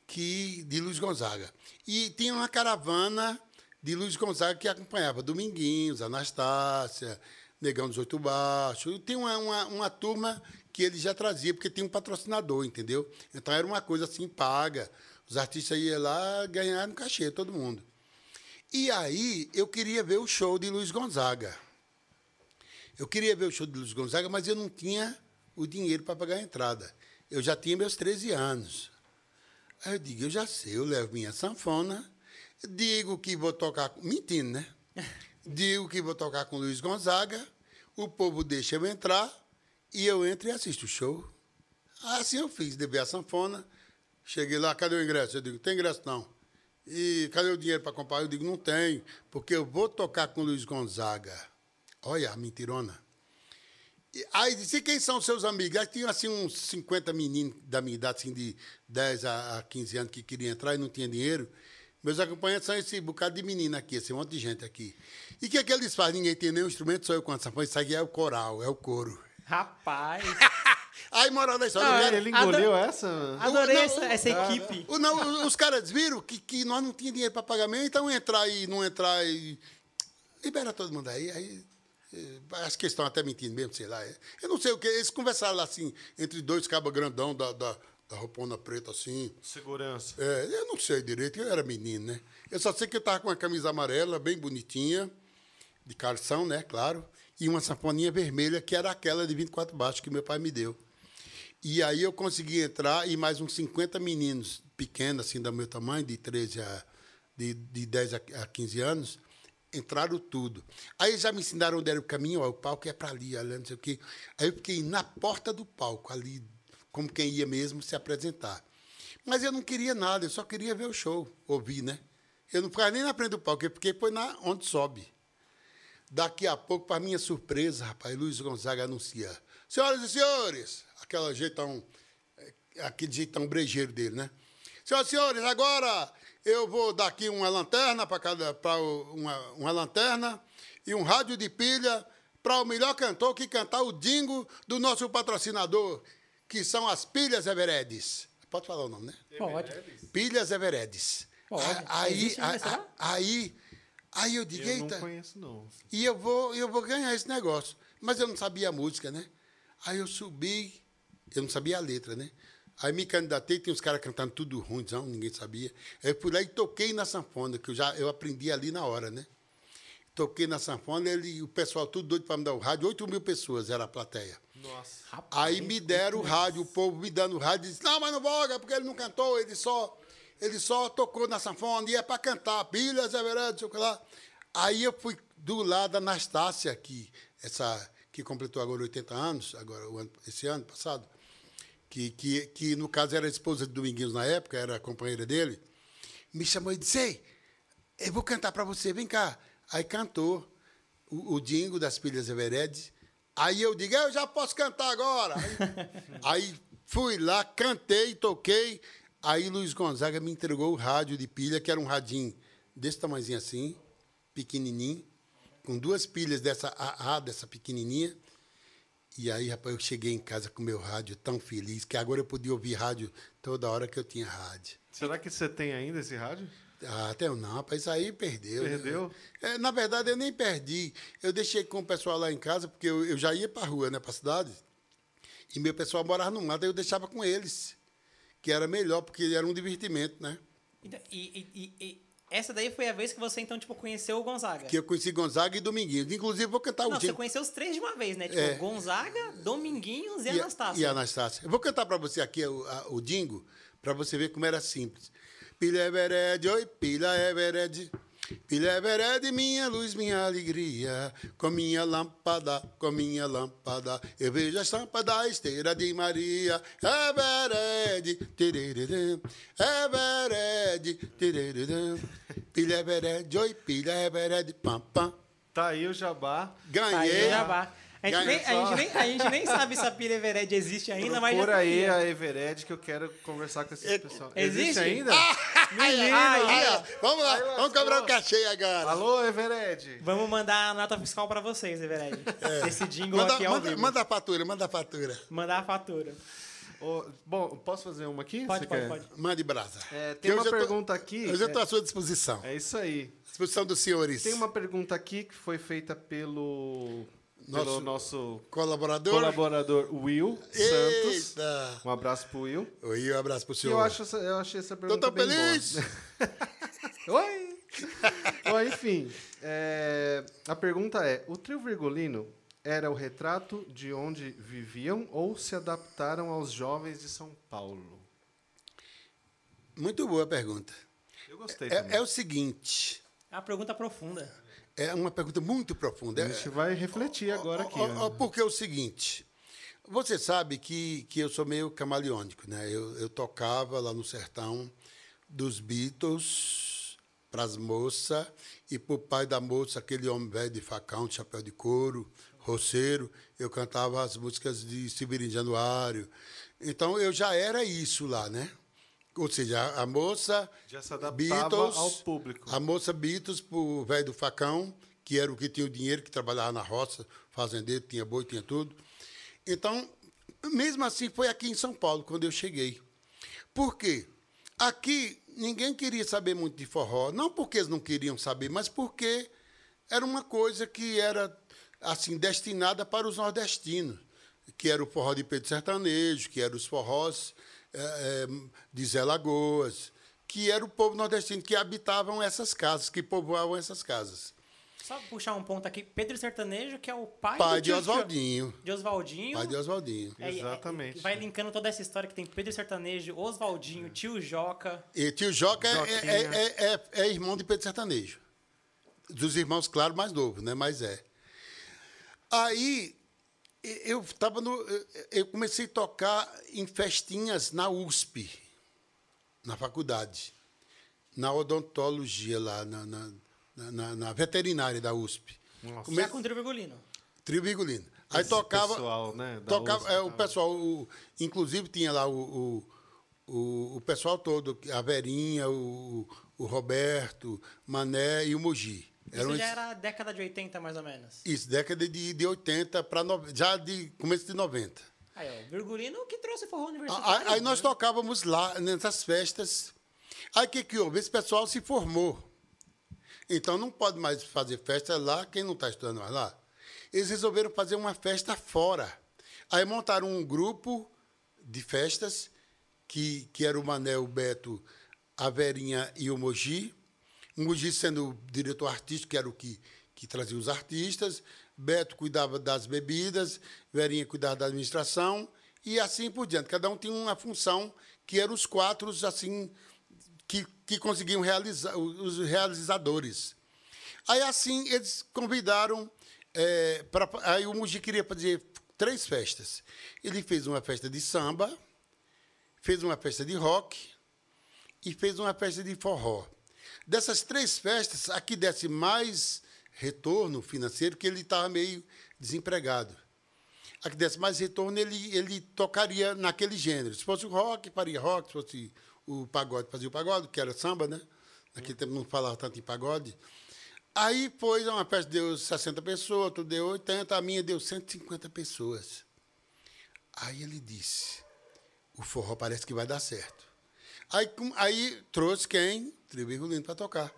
que de Luiz Gonzaga. E tinha uma caravana de Luiz Gonzaga que acompanhava Dominguinhos, Anastácia, Negão dos Oito Baixos. Tinha uma, uma, uma turma que ele já trazia, porque tinha um patrocinador, entendeu? Então era uma coisa assim paga. Os artistas iam lá ganhar um cachê, todo mundo. E aí eu queria ver o show de Luiz Gonzaga. Eu queria ver o show de Luiz Gonzaga, mas eu não tinha o dinheiro para pagar a entrada. Eu já tinha meus 13 anos. Aí eu digo, eu já sei, eu levo minha sanfona, digo que vou tocar. Mentindo, né? Digo que vou tocar com Luiz Gonzaga, o povo deixa eu entrar e eu entro e assisto o show. Assim eu fiz, levei a sanfona, Cheguei lá, cadê o ingresso? Eu digo, tem ingresso não. E cadê o dinheiro para comprar? Eu digo, não tem, porque eu vou tocar com Luiz Gonzaga. Olha, a mentirona. Aí disse, quem são seus amigos? Aí tinha assim uns 50 meninos da minha idade, assim, de 10 a, a 15 anos, que queriam entrar e não tinha dinheiro. Meus acompanhantes são esse bocado de menino aqui, esse monte de gente aqui. E o que, é que eles fazem? Ninguém tem nenhum instrumento, só eu com a sanfona. Isso aqui é o coral, é o coro. Rapaz. Aí, moral da história, cara- Ele engoliu essa? Adorei não, essa, essa equipe. O- não, os caras viram que, que nós não tínhamos dinheiro para pagamento, então entrar e não entrar e. Libera todo mundo aí. aí acho que eles estão até mentindo mesmo, sei lá. Eu não sei o que. Eles conversaram lá assim, entre dois cabos grandão da, da, da roupona preta, assim. Segurança. É, eu não sei direito, eu era menino, né? Eu só sei que eu tava com uma camisa amarela, bem bonitinha, de calção, né? Claro. E uma sanfoninha vermelha, que era aquela de 24 baixos que meu pai me deu. E aí eu consegui entrar e mais uns 50 meninos pequenos, assim, do meu tamanho, de 13 a. de, de 10 a a 15 anos, entraram tudo. Aí já me ensinaram onde era o caminho, ó, o palco é para ali, olha, não sei o quê. Aí eu fiquei na porta do palco, ali, como quem ia mesmo se apresentar. Mas eu não queria nada, eu só queria ver o show, ouvir, né? Eu não ficava nem na frente do palco, eu fiquei foi na onde sobe. Daqui a pouco, para minha surpresa, rapaz, Luiz Gonzaga anuncia. Senhoras e senhores, aquele jeitão, eh, aquele jeitão brejeiro dele, né? Senhoras e senhores, agora eu vou dar aqui uma lanterna para cada, para uma, uma lanterna e um rádio de pilha para o melhor cantor que cantar o dingo do nosso patrocinador, que são as Pilhas Everedes. Pode falar o nome, né? Pode. Pilhas Everedes. Pode. Aí, Existe ainda, a- será? a- aí, aí eu digo, Eu não conheço, não. e eu vou, eu vou ganhar esse negócio. Mas eu não sabia a música, né? Aí eu subi, eu não sabia a letra, né? Aí me candidatei, tem uns caras cantando tudo ruimzão, ninguém sabia. Aí eu fui lá e toquei na sanfona, que eu já eu aprendi ali na hora, né? Toquei na sanfona, ele, o pessoal tudo doido para me dar o rádio, 8 mil pessoas era a plateia. Nossa. Rapaz, Aí me deram o rádio, o povo me dando o rádio, disse, não, mas não voga, porque ele não cantou, ele só, ele só tocou na sanfona, e é para cantar, pilhas, é verdade, não sei o que lá. Aí eu fui do lado da Anastácia, que, essa, que completou agora 80 anos, agora, esse ano passado, que, que, que no caso era a esposa de Dominguinhos na época, era a companheira dele, me chamou e disse, ei, eu vou cantar para você, vem cá. Aí cantou o, o Dingo das Pilhas Everedes. Aí eu digo, eu já posso cantar agora. Aí, fui lá, cantei, toquei. Aí Luiz Gonzaga me entregou o rádio de pilha, que era um radinho desse tamanhozinho assim, pequenininho, com duas pilhas dessa AA, dessa pequenininha. E aí, rapaz, eu cheguei em casa com meu rádio tão feliz, que agora eu podia ouvir rádio toda hora que eu tinha rádio. Será que você tem ainda esse rádio? Ah, até eu não, rapaz, isso aí perdeu. né? Perdeu? É, na verdade, eu nem perdi. Eu deixei com o pessoal lá em casa, porque eu, eu já ia para rua, né, para cidade. E meu pessoal morava no mato, eu deixava com eles. Que era melhor, porque era um divertimento, né? Então, e- e- e essa daí foi a vez que você, então, tipo, conheceu o Gonzaga. Que eu conheci Gonzaga e Dominguinhos. Inclusive, vou cantar o Não, você conheceu os três de uma vez, né? Tipo, É. Gonzaga, Dominguinhos e, E Anastácia. E Anastácia. Eu vou cantar para você aqui o, a- o Dingo, para você ver como era simples. Pilha é vered, oi, pilha é Pilha é vered, minha luz, minha alegria. Com minha lâmpada, com minha lâmpada. Eu vejo a estampa da esteira de Maria. É vered, tiriririm. É vered, tiriririm. Pilha é vered, oi, pilha é vered, pam, pam. Tá aí o jabá. Tá aí, Ganhei. já vá. A gente, nem, a, gente nem, a gente nem sabe se a Pilha Everett existe ainda, mas Por aí a Evered que eu quero conversar com esse É- pessoal. Existe? ainda? Menino, aí, ó. Vamos lá, Aí vamos cobrar o cachê agora. Alô, Evered. Vamos mandar a nota fiscal pra vocês, Everett. Esse jingle É. Manda, aqui ao manda, vivo. manda a fatura, manda a fatura. Mandar a fatura. Ô, bom, posso fazer uma aqui? Pode, Você pode, quer? pode. Mande brasa. É, Que tem uma eu tô- pergunta aqui. Hoje eu estou é- à sua disposição. É isso aí. Disposição dos senhores. Tem uma pergunta aqui que foi feita pelo Nosso- pelo nosso colaborador. colaborador Will Santos. Eita. Um abraço pro Will. Oi, um abraço pro E senhor. eu, acho essa, eu achei essa pergunta tão bem feliz. boa. Oi! Bom, enfim, é, a pergunta é: o trio Virgulino era o retrato de onde viviam ou se adaptaram aos jovens de São Paulo? Muito boa pergunta. Eu gostei. É, é o seguinte, É uma pergunta profunda. É uma pergunta muito profunda. A gente vai refletir agora aqui. Né? porque é o seguinte, Você sabe que, que eu sou meio camaleônico, né? Eu, eu tocava lá no sertão dos Beatles para as moças e para o pai da moça, aquele homem velho de facão, de chapéu de couro, roceiro, eu cantava as músicas de Severino Januário. Então eu já era isso lá, né? Ou seja, a, moça Já se adaptava Beatles, ao público. A moça Beatles pro velho do facão, que era o que tinha o dinheiro, que trabalhava na roça, fazendeiro, tinha boi, tinha tudo. Então, mesmo assim, foi aqui em São Paulo, quando eu cheguei. Por quê? Aqui, ninguém queria saber muito de forró. Não porque eles não queriam saber, mas porque era uma coisa que era, assim, destinada para os nordestinos. Que era o forró de Pedro Sertanejo, que eram os forrós eh, eh, de Zé Lagoas, que era o povo nordestino que habitavam essas casas, que povoavam essas casas. Só puxar um ponto aqui. Pedro Sertanejo, que é o pai, Pai do de Oswaldinho. De Oswaldinho. Pai de Oswaldinho. É, é, Exatamente. vai linkando toda essa história que tem Pedro Sertanejo, Oswaldinho, tio Joca. E tio Joca é, é, é, é- é irmão de Pedro Sertanejo. Dos irmãos, claro, mais novo, né? Mas é. Aí eu tava no. eu- Eu comecei a tocar em festinhas na USP, na faculdade. Na odontologia lá, na, na, na- na- veterinária da USP. Nossa. Come- Já com o Trio Virgulino. Trio Virgulino. Aí Esse tocava. pessoal, né, da tocava USP, é, o tá. pessoal, o- inclusive tinha lá o, o, o, o pessoal todo, a Verinha, o, o Roberto, Mané e o Mogi. Isso Eram já era década de 80, mais ou menos. Isso, década de, de 80 para já de começo de 90. Aí, ó, Virgulino que trouxe forró Aí, universitário. aí nós né? tocávamos lá nessas festas. Aí o que, que houve? Esse pessoal se formou. Então não pode mais fazer festa lá quem não está estudando mais lá. Eles resolveram fazer uma festa fora. Aí montaram um grupo de festas, que, que era o Manel, o Beto, a Verinha e o Mogi. O Mogi sendo o diretor artístico, que era o que, que trazia os artistas. Beto cuidava das bebidas, Verinha cuidava da administração e assim por diante. Cada um tinha uma função que eram os quatro, assim, que, que conseguiam realizar, os realizadores. Aí assim eles convidaram. eh, pra, aí o Mugi queria fazer três festas. Ele fez uma festa de samba, fez uma festa de rock e fez uma festa de forró. Dessas três festas, a que desse mais retorno financeiro, que ele estava meio desempregado. A que desse mais retorno, ele, ele tocaria naquele gênero. Se fosse o rock, faria rock. Se fosse o pagode, fazia o pagode, que era samba, né? Naquele tempo não falava tanto em pagode. Aí foi uma festa deu 60 pessoas, outra deu 80, a minha deu 150 pessoas. Aí ele disse: o forró parece que vai dar certo. Aí, aí trouxe quem? Trio Virgulino para tocar.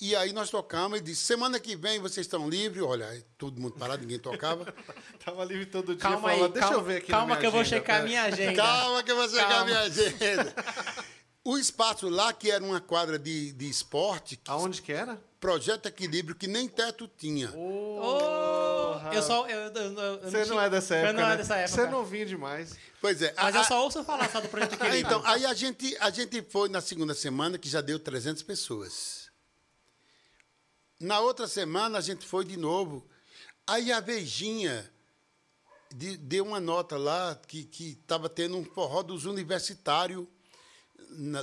E aí nós tocamos e disse: semana que vem vocês estão livres. Olha, todo mundo parado, ninguém tocava. Tava livre todo dia. Calma falava, aí, deixa calma, eu ver aqui calma na minha que eu vou checar a pera." minha agenda. Calma que eu vou chegar a minha agenda. O espaço lá, que era uma quadra de, de esporte, que- Aonde que era? Projeto Equilíbrio, que nem teto tinha. Ô, eu só. Eu, eu, eu- eu Você não tinha- é dessa época, Eu não né? é dessa época. Você é novinho demais. Pois é. Mas a- eu só ouço falar só do Projeto Ah, Equilíbrio. então, aí a gente, a gente foi na segunda semana, que já deu 300 pessoas. Na outra semana, a gente foi de novo. Aí a Vejinha de- deu uma nota lá que estava tendo um forró dos universitários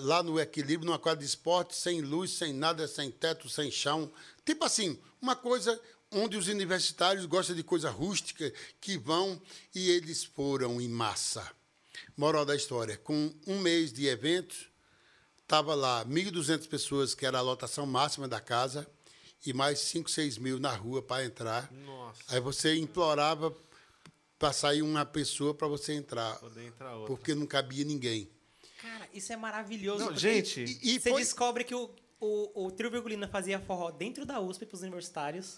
lá no Equilíbrio, numa quadra de esporte, sem luz, sem nada, sem teto, sem chão. Tipo assim, uma coisa onde os universitários gostam de coisa rústica, que vão e eles foram em massa. Moral da história, com um mês de eventos, estava lá 1.200 pessoas, que era a lotação máxima da casa, e mais 5, 6 mil na rua para entrar. Nossa. Aí você implorava para sair uma pessoa para você entrar, Poder entrar outra. porque não cabia ninguém. Cara, isso é maravilhoso. Não, gente, E- e você foi- descobre que o, o, o Trio Virgulina fazia forró dentro da USP para os universitários.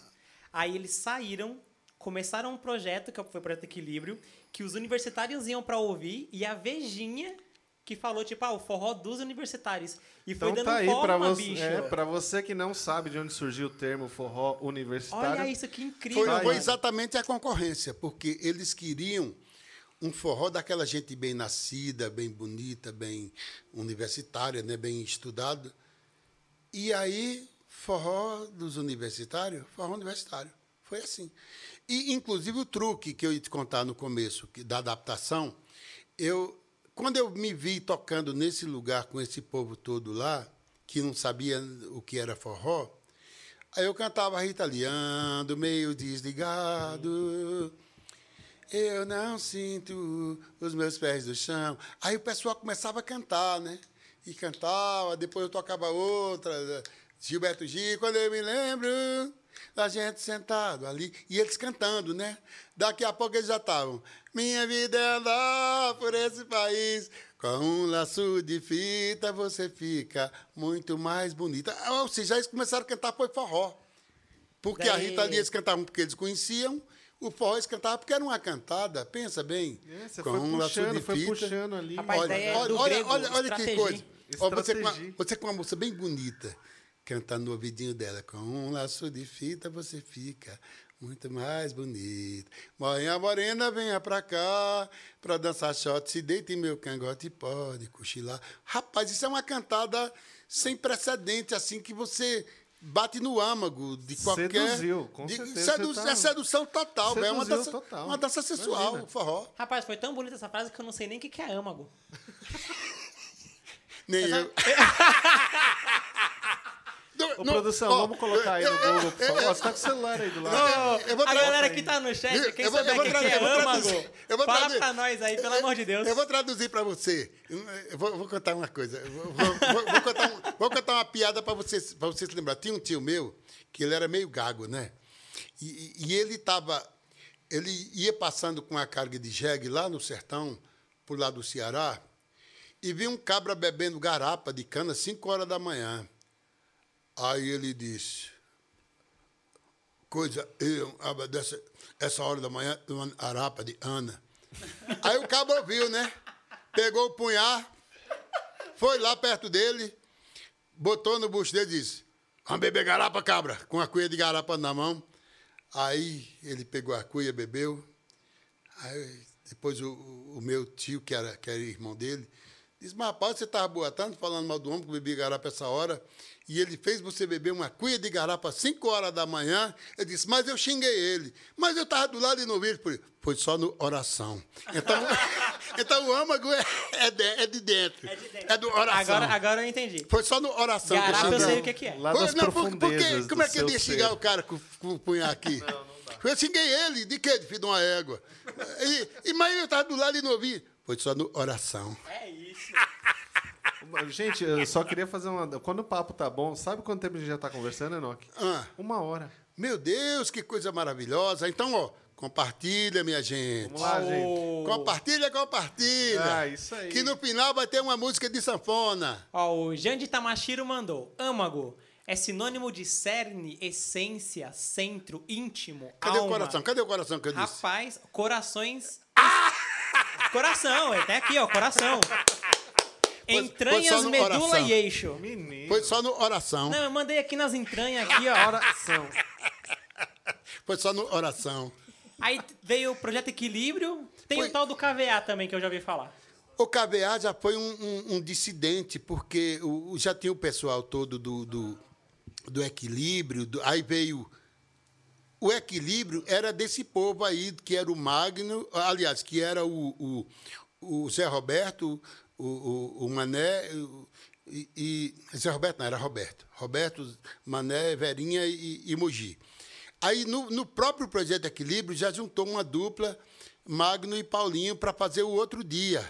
Aí eles saíram, começaram um projeto, que foi o Projeto Equilíbrio, que os universitários iam para ouvir, e a Vejinha que falou, tipo, ah, o forró dos universitários. E foi Então dando tá aí forma, pra você, bicho. é, pra você que não sabe de onde surgiu o termo forró universitário. Olha isso, que incrível. Foi, Tá foi exatamente a concorrência, porque eles queriam um forró daquela gente bem nascida, bem bonita, bem universitária, né, bem estudada. E aí, forró dos universitários, forró universitário. Foi assim. E, inclusive, o truque que eu ia te contar no começo, que, da adaptação, eu, quando eu me vi tocando nesse lugar com esse povo todo lá, que não sabia o que era forró, aí eu cantava ando meio desligado, eu não sinto os meus pés do chão. Aí o pessoal começava a cantar, né? E cantava, depois eu tocava outra, Gilberto Gil, quando eu me lembro da gente sentado ali, e eles cantando, né? Daqui a pouco eles já estavam. Minha vida é andar por esse país, com um laço de fita você fica muito mais bonita. Ou seja, eles começaram a cantar foi forró. Porque a Daí- Rita ali eles cantavam porque eles conheciam, o forró eles cantavam porque era uma cantada, pensa bem. É, você com foi um laço puxando, de foi fita. puxando ali. Rapaz, Olha, é olha, olha, grego, olha, olha que coisa. Ó, você, com você com uma moça bem bonita, cantando no ouvidinho dela, com um laço de fita você fica muito mais bonita. Moinha morena, venha pra cá, pra dançar shot, se deita em meu cangote, pode cochilar. Rapaz, isso é uma cantada sem precedente, assim, que você bate no âmago de qualquer... Seduziu, com de- certeza sedu- você tá- É sedução total, velho. é uma dança, total. uma dança sensual, Imagina. forró. Rapaz, foi tão bonita essa frase que eu não sei nem o que que é âmago. Nem eu. Não, Ô, não, produção, ó, vamos colocar aí no Google, por favor. Você tá com o celular aí do lado. Não, eu vou a galera que tá no chat, quem eu vou- souber eu vou o que, é âmago, traduzir. Eu vou fala pra nós aí, pelo amor de Deus. Eu vou traduzir para você. Eu vou, vou contar uma coisa. Eu Vou, vou- vou- contar, um- vou contar uma piada para você, pra você se lembrar. Tinha um tio meu que ele era meio gago, né? E, e- ele tava, ele ia passando com a carga de jegue lá no sertão, por lá do Ceará, e viu um cabra bebendo garapa de cana 5 horas da manhã. Aí ele disse, coisa, eu, dessa, essa hora da manhã, uma arapa de Ana. Aí o cabo ouviu, né? Pegou o punhar, foi lá perto dele, botou no bucho dele e disse: Vamos beber garapa, cabra, com a cuia de garapa na mão. Aí ele pegou a cuia, bebeu. Aí depois o, o meu tio, que era, que era irmão dele, disse: Mas rapaz, você estava boatando, falando mal do homem que bebia garapa essa hora. E ele fez você beber uma cuia de garapa às 5 horas da manhã. Eu disse, mas eu xinguei ele. Mas eu estava do lado e não vi. Foi- Foi só no oração. Então, então o âmago é, é, de, é de dentro. É de dentro. É do oração. Agora, agora eu entendi. Foi só no oração Garapa eu xinguei. sei o que, é. Lá Pô, das não, profundezas porque, do como é que ele ia xingar ser. o cara com, com o punhar aqui? Eu xinguei ele, de quê? De filho de uma égua. E, e, mas eu estava do lado e não ouvi. Foi só no oração. É isso. Gente, eu só queria fazer uma. Quando o papo tá bom, sabe quanto tempo a gente já tá conversando, Enoque? Ah, Uma hora. meu Deus, que coisa maravilhosa. Então, ó, compartilha, minha gente. Vamos lá, gente. Ô, Compartilha, compartilha. Ah, isso aí. Que no final vai ter uma música de sanfona. Ó, o Jandy Tamashiro mandou. Âmago é sinônimo de cerne, essência, centro, íntimo, Cadê alma. o coração? Cadê o coração que eu disse? Rapaz, corações... Coração, é, tá aqui, ó, coração. Entranhas, medula oração. e eixo. Menino. Foi só no oração. Não, eu mandei aqui nas entranhas, aqui, ó. Oração. Foi só no oração. Aí veio o Projeto Equilíbrio. Tem Foi- o tal do KVA também, que eu já ouvi falar. O KVA já foi um, um- um dissidente, porque o- já tinha o pessoal todo do, do, do equilíbrio, do- aí veio. O equilíbrio era desse povo aí, que era o Magno, aliás, que era o, o, o Zé Roberto, o, o, o Mané, e, e- Zé Roberto não, era Roberto. Roberto, Mané, Verinha e, e Mogi. Aí, no, no próprio Projeto Equilíbrio, já juntou uma dupla, Magno e Paulinho, para fazer o outro dia.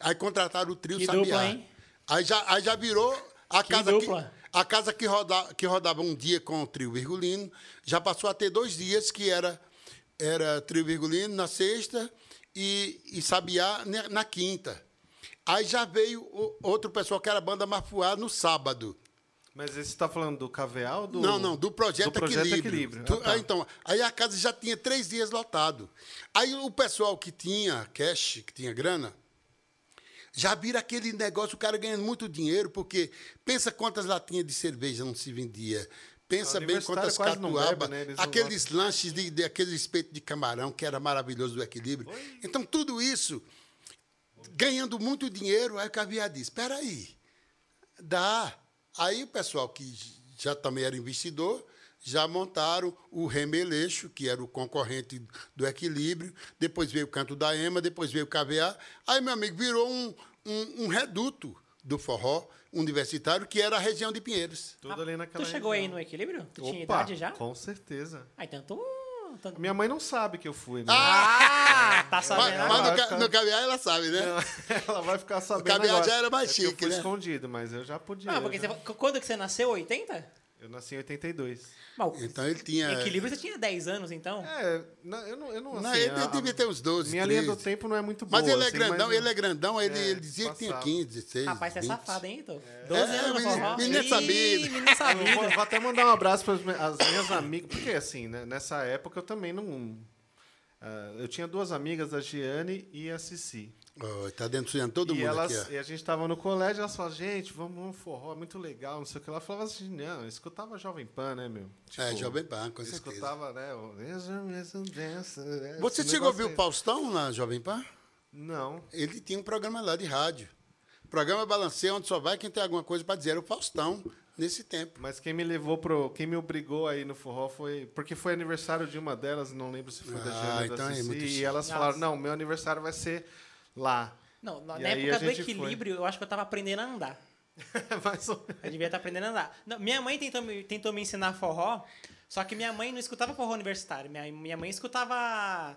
Aí contrataram o trio Que Sabiá. dupla, hein? Aí já, aí já virou a Que casa dupla. que a casa que, roda, que rodava um dia com o trio Virgulino, já passou a ter dois dias que era, era trio Virgulino na sexta e, e Sabiá na quinta. Aí já veio outro pessoal que era a banda Mafuá no sábado. Mas você tá falando do ou do. Não, não, do projeto, do projeto Equilíbrio. Equilíbrio. Ah, tá. aí, então, aí a casa já tinha três dias lotado. Aí o pessoal que tinha cash, que tinha grana, já vira aquele negócio, o cara ganhando muito dinheiro, porque pensa quantas latinhas de cerveja não se vendia. Pensa bem quantas quase não catuaba, bebe, né? Aqueles lanches, de, de, aquele espeto de camarão, que era maravilhoso do equilíbrio. Então, tudo isso, ganhando muito dinheiro, aí o Caviar disse, espera aí, Dá. Aí o pessoal que já também era investidor já montaram o Remeleixo, que era o concorrente do Equilíbrio, depois veio o Canto da Ema, depois veio o KVA. Aí, meu amigo, virou um, um, um reduto do forró universitário, que era a região de Pinheiros. Tudo ali naquela Tu chegou aí região. no equilíbrio? Tu tinha Opa, idade já? Com certeza. Ah, então tu... Minha mãe não sabe que eu fui, né? Ah, tá Mas, sabendo mas agora. no, ca- no ela sabe, né? Ela vai ficar sabendo cabeado agora. já era mais É chique, eu fui né? escondido, mas eu já podia. Ah, porque já- você, quando que você nasceu? 80? Eu nasci em 82. Mas, Então ele tinha. Equilíbrio você tinha 10 anos, então? É, não, eu não, eu não, Não, assim, ele a- devia ter uns 12, Minha linha do 13. tempo não é muito boa. Mas ele é assim, grandão, mas- ele é grandão, ele, É, ele dizia que tinha passava. 15, 16. Rapaz, você é 20. safado, hein, Ito? 12 É, anos no menino- forró. menino Ih, sabido. Menino Eu sabido. vou, vou até mandar um abraço para as minhas amigas, porque assim, né, nessa época eu também não. Ah, eu tinha duas amigas, a Giane e a Cici. Oh, tá dentro todo e, mundo elas, aqui, ó. e a gente tava no colégio, elas falavam, gente, vamos, vamos forró, é muito legal, não sei o que. Ela falava assim, não, eu escutava Jovem Pan, né, meu? É, Jovem Pan, com certeza. escutava, né? o- Você esse chegou a ouvir o aí. Faustão na Jovem Pan? Não. Ele tinha um programa lá de rádio. Programa Balanceia, onde só vai quem tem alguma coisa para dizer. Era o Faustão, nesse tempo. Mas quem me levou pro. Quem me obrigou aí no forró foi. Porque foi aniversário de uma delas, não lembro se foi da Ah, Giane ou então da é Cici. muito e elas Nossa. falaram: não, meu aniversário vai ser lá. Não, na na época do gente foi. equilíbrio, eu acho que eu tava aprendendo a andar. Mais ou menos. Eu devia estar aprendendo a andar. Não, minha mãe tentou me, tentou me ensinar forró, só que minha mãe não escutava forró universitário. Minha, minha mãe escutava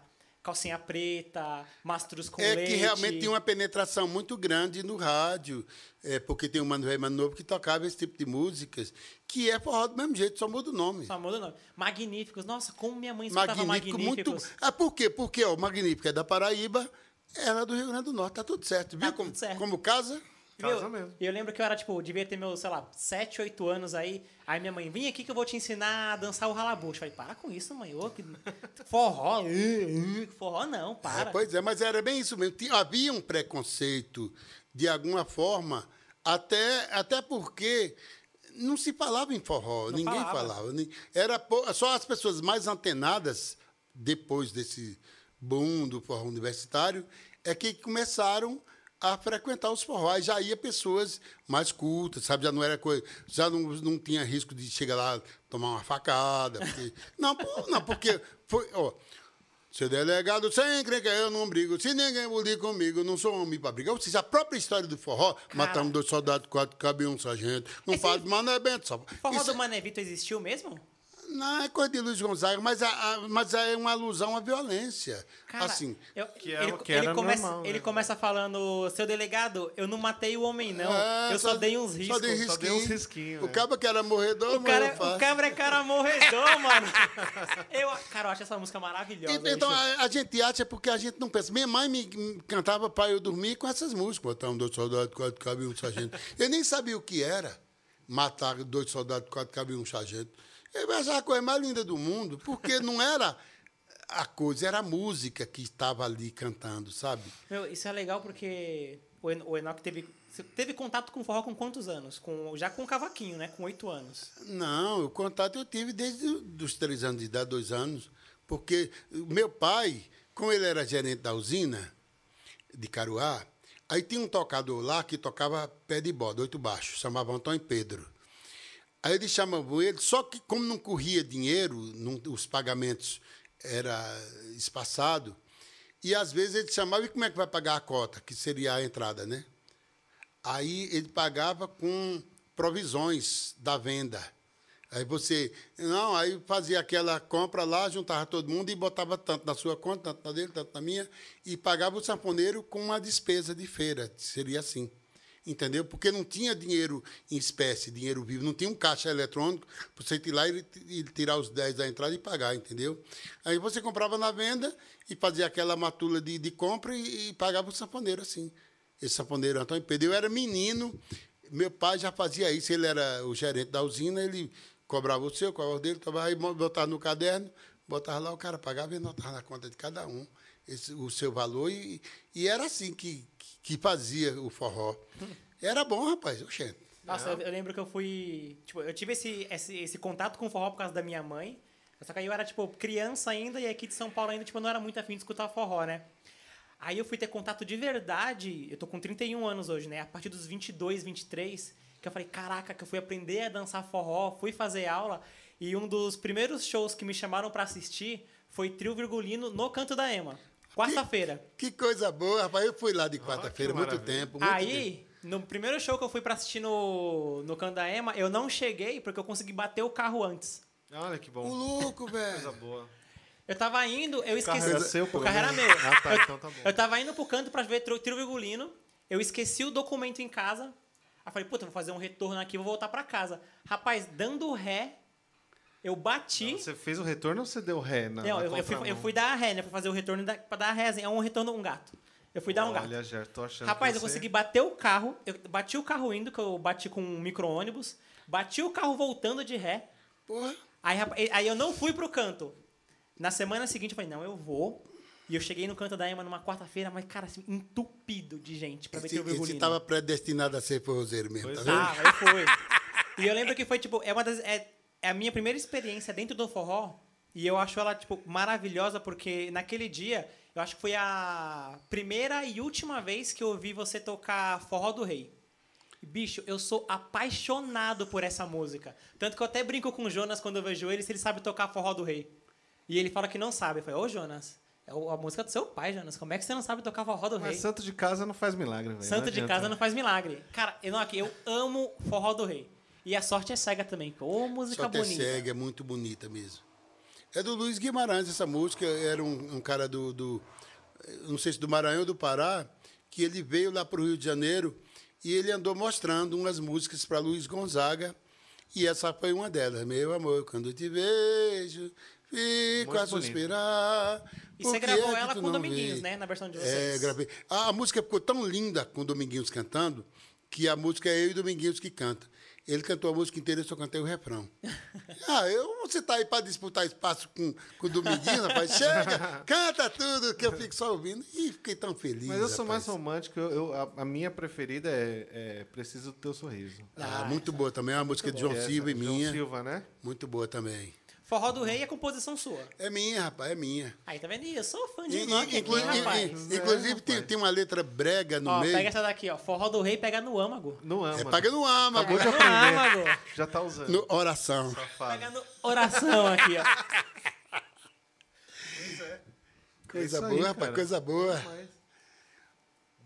calcinha preta, mastros com é leite. que realmente tinha uma penetração muito grande no rádio, é, porque tem o Mano Velho Mano Novo que tocava esse tipo de músicas, que é forró do mesmo jeito, só muda o nome. Só muda o nome. Magníficos. Nossa, como minha mãe escutava Magnífico, muito. Magníficos. Ah, por quê? Porque ó, o Magnífico é da Paraíba, ela é do Rio Grande do Norte, tá tudo certo. Viu Tá como, tudo certo. como casa? Casa Meu, mesmo. E eu lembro que eu era, tipo, devia ter meus, sei lá, 7, 8 anos aí. Aí minha mãe, vem aqui que eu vou te ensinar a dançar o ralabucho. Eu falei, para com isso, mãe. Ô, que... Forró, forró não, para. É, pois é, mas era bem isso mesmo. Tinha- havia um preconceito, de alguma forma, até, até porque não se falava em forró, Não ninguém falava. falava. Era só as pessoas mais antenadas, depois desse boom do forró universitário, é que começaram a frequentar os forróis. Já ia pessoas mais cultas, sabe? Já não era coisa. Já não, não tinha risco de chegar lá tomar uma facada. porque- não, não, porque foi. Ó, seu delegado sem crer que eu não brigo. Se ninguém bulir comigo, não sou homem pra brigar. Ou seja, a própria história do forró, matamos dois soldados, quatro, cabe um sargento. Não Esse- faz é bento. Só. Forró Isso do Mané Vitor existiu mesmo? Não é coisa de Luiz Gonzaga, mas, a- a- mas é uma alusão à violência. Cara, assim. eu- Que era ele, que ele começa, normal, né? ele começa falando, seu delegado, eu não matei o homem, não. É, eu só, dei uns riscos. Só dei Só dei risquinho. uns risquinhos, O né? cabo que era morredor, O cara, o cabra é cara morredor, mano. Eu, cara, eu acho essa música maravilhosa. E- Então, bicho. a, a gente acha porque a gente não pensa. Minha mãe me, cantava para eu dormir com essas músicas. Botar um dois soldados, quatro cabe um sargento. Eu nem sabia o que era matar dois soldados, quatro cabe um sargento. Eu achava a coisa mais linda do mundo, porque não era a coisa, era a música que estava ali cantando, sabe? Meu, isso é legal porque o, En o Enoch teve, você teve contato com forró com quantos anos? Com, já com o cavaquinho, né? Com oito anos. Não, o contato eu tive desde os três anos de idade, dois anos, porque o meu pai, como ele era gerente da usina de Caruá, aí tinha um tocador lá que tocava pé de bode, oito baixos, chamava Antônio Pedro. Aí eles chamavam ele, só que como não corria dinheiro, não- os pagamentos era espaçado, e às vezes ele chamava, e como é que vai pagar a cota, que seria a entrada, né? Aí ele pagava com provisões da venda. Aí você, não, aí fazia aquela compra lá, juntava todo mundo e botava tanto na sua conta, tanto na dele, tanto na minha, e pagava o sanfoneiro com uma despesa de feira. Seria assim. Entendeu? Porque não tinha dinheiro em espécie, dinheiro vivo, não tinha um caixa eletrônico para você ir lá e e tirar os 10 da entrada e pagar, entendeu? Aí você comprava na venda e fazia aquela matula de, de compra e, e pagava o sanfoneiro assim. Esse sanfoneiro Antônio Pedro, eu era menino, meu pai já fazia isso, ele era o gerente da usina, ele cobrava o seu, cobrava o dele, aí, botava no caderno, botava lá, o cara pagava e anotava na conta de cada um esse, o seu valor, e, e era assim que, que fazia o forró. Era bom, rapaz, oxente. Nossa, eu, eu lembro que eu fui. Tipo, eu tive esse, esse, esse contato com o forró por causa da minha mãe. Só que aí eu era, tipo, criança ainda, e aqui de São Paulo ainda, tipo, eu não era muito afim de escutar forró, né? Aí eu fui ter contato de verdade, eu tô com 31 anos hoje, né? A partir dos 22, 23, que eu falei, caraca, que eu fui aprender a dançar forró, fui fazer aula, e um dos primeiros shows que me chamaram pra assistir foi Trio Virgulino no Canto da Ema. Quarta-feira. Que coisa boa, rapaz. Eu fui lá de quarta-feira, que muito tempo. Muito tempo. Aí, no primeiro show que eu fui pra assistir no, no Canto da Ema, eu não cheguei porque eu consegui bater o carro antes. Olha que bom. O louco, Coisa velho. boa. Eu tava indo, eu O carro esqueci. era seu, o pelo carro era meu. Ah, tá, eu, então tá bom. eu tava indo pro canto pra ver Trio Virgulino, eu esqueci o documento em casa. Aí falei, puta, vou fazer um retorno aqui, vou voltar pra casa. Rapaz, dando ré, eu bati. Você fez o retorno ou você deu ré na, Não, na eu, eu fui, eu fui dar ré, né? Fui fazer o retorno da, pra dar ré. É um retorno, um gato. Eu fui dar um gato. Olha, Ger, tô achando Rapaz, que eu você- consegui bater o carro. Eu bati o carro indo, que eu bati com um micro-ônibus. Bati o carro voltando de ré. Porra. Aí, aí eu não fui pro canto. Na semana seguinte eu falei, não, eu vou. E eu cheguei no canto da Ema numa quarta-feira, mas, cara, assim, entupido de gente pra ver Esse, teu virgulino. esse tava predestinado a ser forrozeiro mesmo, Pois tá é. vendo? Ah, eu fui. E eu lembro que foi, tipo, é uma das. É, é a minha primeira experiência dentro do forró. E eu acho ela, tipo, maravilhosa, porque naquele dia, eu acho que foi a primeira e última vez que eu ouvi você tocar Forró do Rei. Bicho, eu sou apaixonado por essa música. Tanto que eu até brinco com o Jonas quando eu vejo ele, se ele sabe tocar Forró do Rei. E ele fala que não sabe. Eu falei, ô Jonas, é a música do seu pai, Jonas. Como é que você não sabe tocar Forró do Rei? Mas santo de casa não faz milagre, velho. Santo de casa não faz milagre. Cara, eu, não, aqui, eu amo Forró do Rei. E a sorte é cega também. Ô, música que é bonita. cega, é muito bonita mesmo. É do Luiz Guimarães essa música, era um, um cara do, do, não sei se do Maranhão ou do Pará, que ele veio lá para o Rio de Janeiro e ele andou mostrando umas músicas para Luiz Gonzaga e essa foi uma delas. Meu amor, quando te vejo, fico Muito a suspirar. E você gravou é ela com não Dominguinhos, vê? né? Na versão de É, vocês. gravei. A, a música ficou tão linda com Dominguinhos cantando que a música é eu e Dominguinhos que canta. Ele cantou a música inteira, eu só cantei o refrão. ah, eu, você tá aí para disputar espaço com, com o Dominguinhos, rapaz? Chega, canta tudo que eu fico só ouvindo. E fiquei tão feliz. Mas eu sou mais romântico. Eu, eu- a, a minha preferida é, é Preciso do Teu Sorriso. Ah, Ah, muito boa também, é uma música de João Silva e João minha. Silva, né? Muito boa também. Forró do Rei é composição sua. É minha, rapaz, é minha. Aí, tá vendo? Eu sou fã de aqui, e- rapaz. e- inclusive, tem, rapaz. tem uma letra brega no Ó, meio. pega essa daqui, ó. Forró do Rei pega no âmago. No ama. É, paga no ama, Acabou de Pega no aprender. âmago. Já tá usando. no oração. Safado. Pega no oração aqui, ó. Coisa isso aí, boa, rapaz, cara. coisa boa.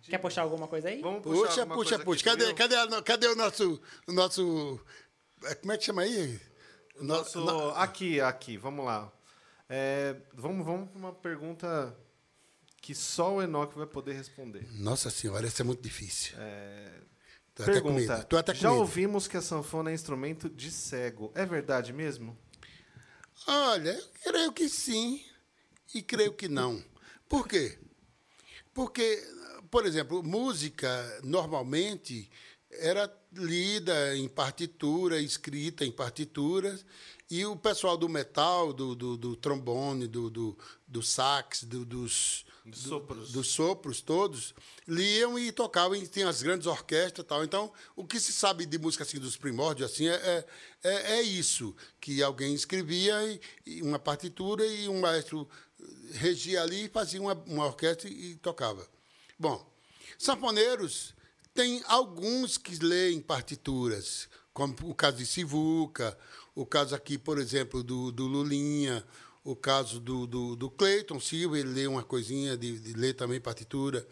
Quer puxar alguma coisa aí? Vamos puxar Puxa, puxa, coisa puxa. Cadê, cadê, cadê o nosso, o nosso. é, Como é que chama aí? Nosso- no- Aqui, aqui, vamos lá. É, vamos vamos para uma pergunta que só o Enoch vai poder responder. Nossa senhora, essa é muito difícil. Tô até com Pergunta. Tô até com Já ouvimos que a sanfona é instrumento de cego. É verdade mesmo? Olha, eu creio que sim e creio que não. Por quê? Porque, por exemplo, música normalmente era lida em partitura, escrita em partituras, e o pessoal do metal, do, do, do trombone, do, do, do sax, do- dos, Dos sopros. dos sopros todos, liam e tocavam, e tinha as grandes orquestras e tal. Então, o que se sabe de música assim, dos primórdios assim, é, é, é- é isso, que alguém escrevia e- e uma partitura e um maestro regia ali, fazia uma, uma orquestra e tocava. Bom, sanfoneiros tem alguns que leem partituras, como o caso de Sivuca, o caso aqui, por exemplo, do, do Lulinha, o caso do, do, do Cleiton Silva, ele lê uma coisinha de, de ler também partitura.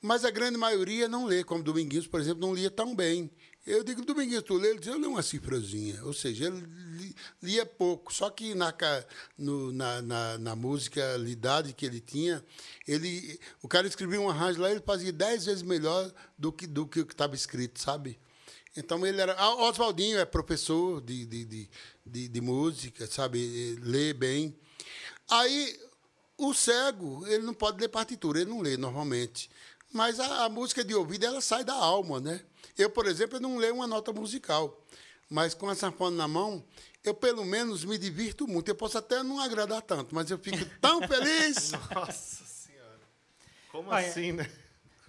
Mas a grande maioria não lê, como Dominguinhos, por exemplo, não lia tão bem. Eu digo, Dominguinhos, tu lê? Ele diz, eu leio uma cifrazinha. Ou seja, ele li- lia pouco. Só que na, no- na, na, na que ele tinha, ele, o cara escrevia um arranjo lá, ele fazia dez vezes melhor do que do que estava escrito, sabe? Então ele era. Ah, Oswaldinho é professor de, de, de, de, de música, sabe? Lê bem. Aí o cego, ele não pode ler partitura, ele não lê normalmente. Mas a, a música de ouvido, ela sai da alma, né? Eu, por exemplo, eu não leio uma nota musical. Mas com a sanfona na mão, eu pelo menos me divirto muito. Eu posso até não agradar tanto, mas eu fico tão feliz. Nossa senhora. Como Olha, assim, né?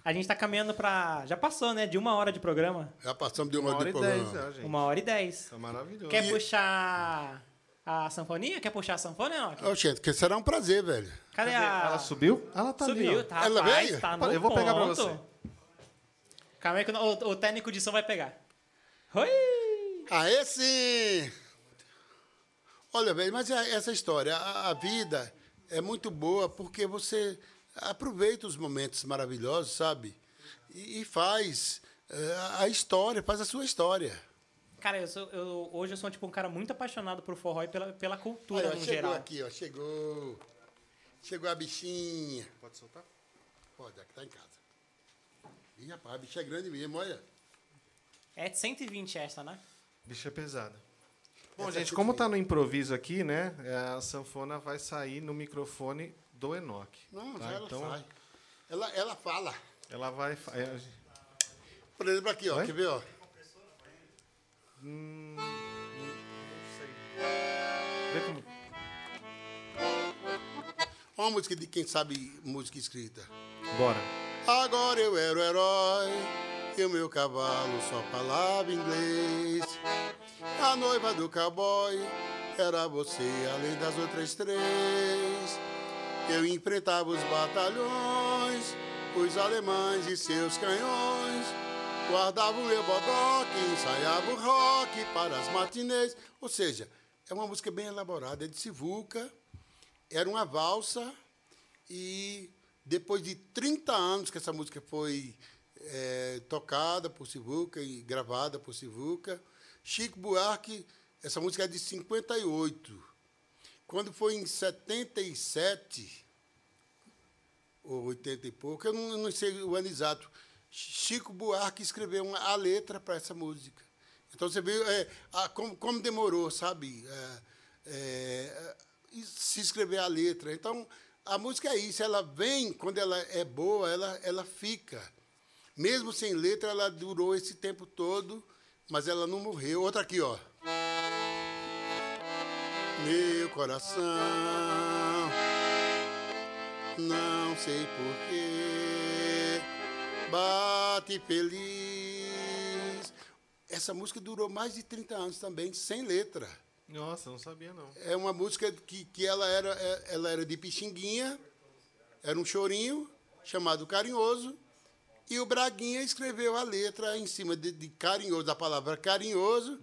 A gente tá caminhando pra. Já passou, né? De uma hora de programa. Já passamos de uma, Uma hora hora e de dez programa. já, gente. Uma hora e dez. Tá maravilhoso. Quer puxar a sanfoninha? Quer puxar a sanfona, Enoque? Ô, gente, que será um prazer, velho. Cadê, Cadê? a... Ela subiu? Ela tá Subiu, ali, ó. tá, Ela rapaz, veio? tá no Eu vou pegar pra ponto. você. Calma aí que o, o técnico de som vai pegar. Oi! Aê, sim! Olha, velho, mas é essa história, a, a vida é muito boa porque você aproveita os momentos maravilhosos, sabe? E, e faz eh, a história, faz a sua história. Cara, eu sou, eu- hoje eu sou tipo um cara muito apaixonado por forró e pela, pela cultura Olha, no chegou geral. aqui, ó, chegou. Chegou a bichinha. Pode soltar? Pode, aqui tá em casa. Ih, rapaz, a bicha é grande mesmo, olha. É de 120 essa, né? Bicha pesada. Bom, Essa é gente, como tá no improviso aqui, né? é, A sanfona vai sair no microfone do Enoch. Não, tá? já ela então, sai. Ela, ela fala. ela vai. é, Por exemplo, aqui, ó, Oi? quer ver, ó? Vê como. Uma música de quem sabe música escrita. Bora. Agora eu era o herói e o meu cavalo só falava inglês. A noiva do cowboy era você, além das outras três. Eu enfrentava os batalhões, os alemães e seus canhões. Guardava o meu bodoque, ensaiava o rock para as matinês. Ou seja, é uma música bem elaborada, é de Sivuca. Era uma valsa e depois de 30 anos que essa música foi eh, tocada por Sivuca e gravada por Sivuca, Chico Buarque, essa música é de 58. Quando foi em 77, ou 80 e pouco, eu não, não sei o ano exato, Chico Buarque escreveu uma, a letra para essa música. Então você vê é, a- como, como demorou, sabe? É, é, se escrever a letra. Então, a música é isso, ela vem, quando ela é boa, ela, ela fica. Mesmo sem letra, ela durou esse tempo todo, mas ela não morreu. Outra aqui, ó. Meu coração, não sei porquê, bate feliz. Essa música durou mais de 30 anos também, sem letra. Nossa, não sabia não. É uma música que, que ela, era, é- ela era de Pixinguinha, era um chorinho chamado Carinhoso, e o Braguinha escreveu a letra em cima de, de carinhoso, da palavra carinhoso.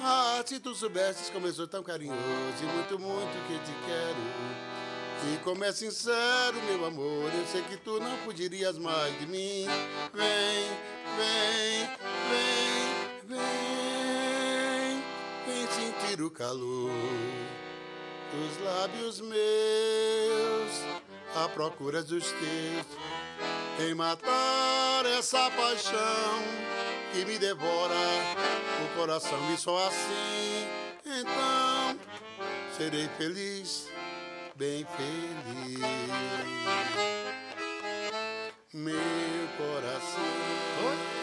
Ah, se tu soubesses como eu sou tão carinhoso e muito, muito que te quero. E como é sincero, meu amor, eu sei que tu não fugirias mais de mim. Vem, vem, sentir o calor dos lábios meus, à procura dos teus, em matar essa paixão que me devora o coração. E só assim, então, serei feliz, bem feliz. Meu coração.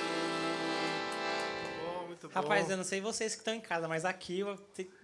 Muito bom. Rapaz, eu não sei vocês que estão em casa, mas aqui,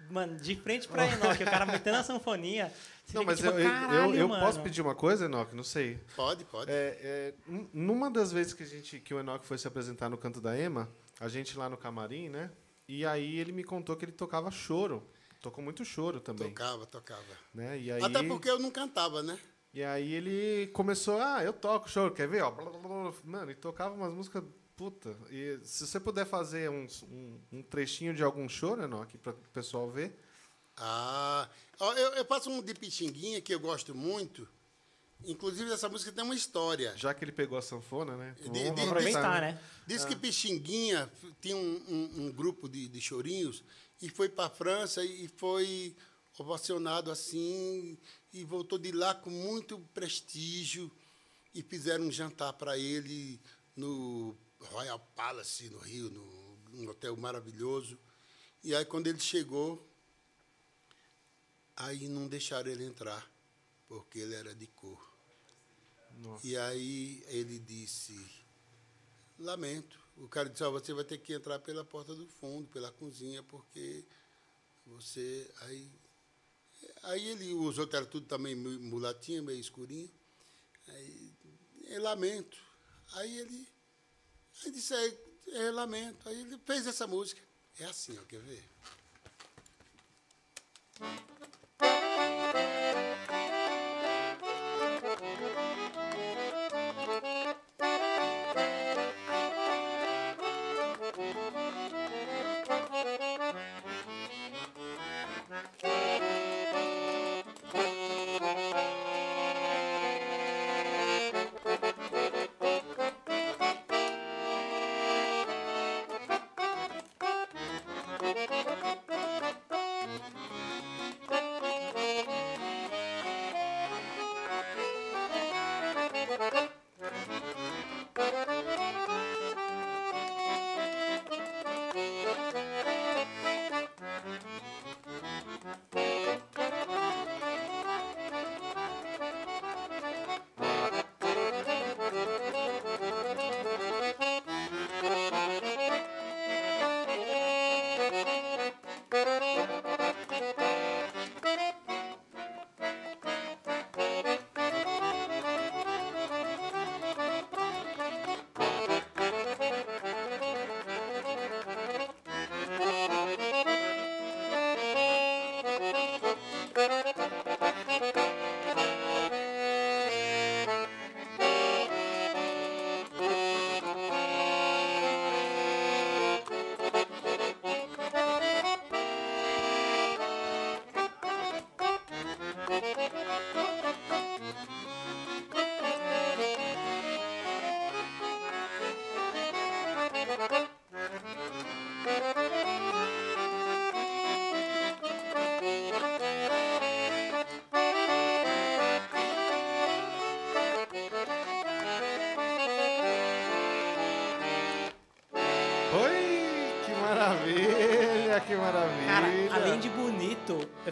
mano, de frente pra Enoque, o cara metendo a sanfonia. você Não, mas tipo, eu, eu, "Caralho, eu, eu mano." posso pedir uma coisa, Enoch? Não sei. Pode, pode. É, é, num- numa das vezes que, a gente, que o Enoch foi se apresentar no Canto da Ema, a gente lá no camarim, né? E aí ele me contou que ele tocava choro. Tocou muito choro também. Tocava, tocava. Né? E aí, Até porque eu não cantava, né? E aí ele começou, ah, eu toco choro, quer ver? Ó, blá, blá, blá. Mano, e tocava umas músicas, puta. E se você puder fazer uns- um, um trechinho de algum choro, Enoch, para o pessoal ver. Ah, eu, eu faço um de Pixinguinha que eu gosto muito. Inclusive, essa música tem uma história. Já que ele pegou a sanfona, né? De- Vamos de- Vamos aproveitar, né? Diz que Pixinguinha tinha um, um- um grupo de, de chorinhos e foi para a França e foi ovacionado assim e voltou de lá com muito prestígio e fizeram um jantar para ele no Royal Palace, no Rio, no, num hotel maravilhoso. E aí, quando ele chegou, aí não deixaram ele entrar, porque ele era de cor. Nossa. E aí ele disse, lamento. O cara disse, ó, você vai ter que entrar pela porta do fundo, pela cozinha, porque você. Aí, aí ele, os outros eram tudo também mulatinho, meio escurinho. Aí, é lamento. Aí ele, aí disse, é, é lamento. Aí ele fez essa música. É assim, ó, quer ver?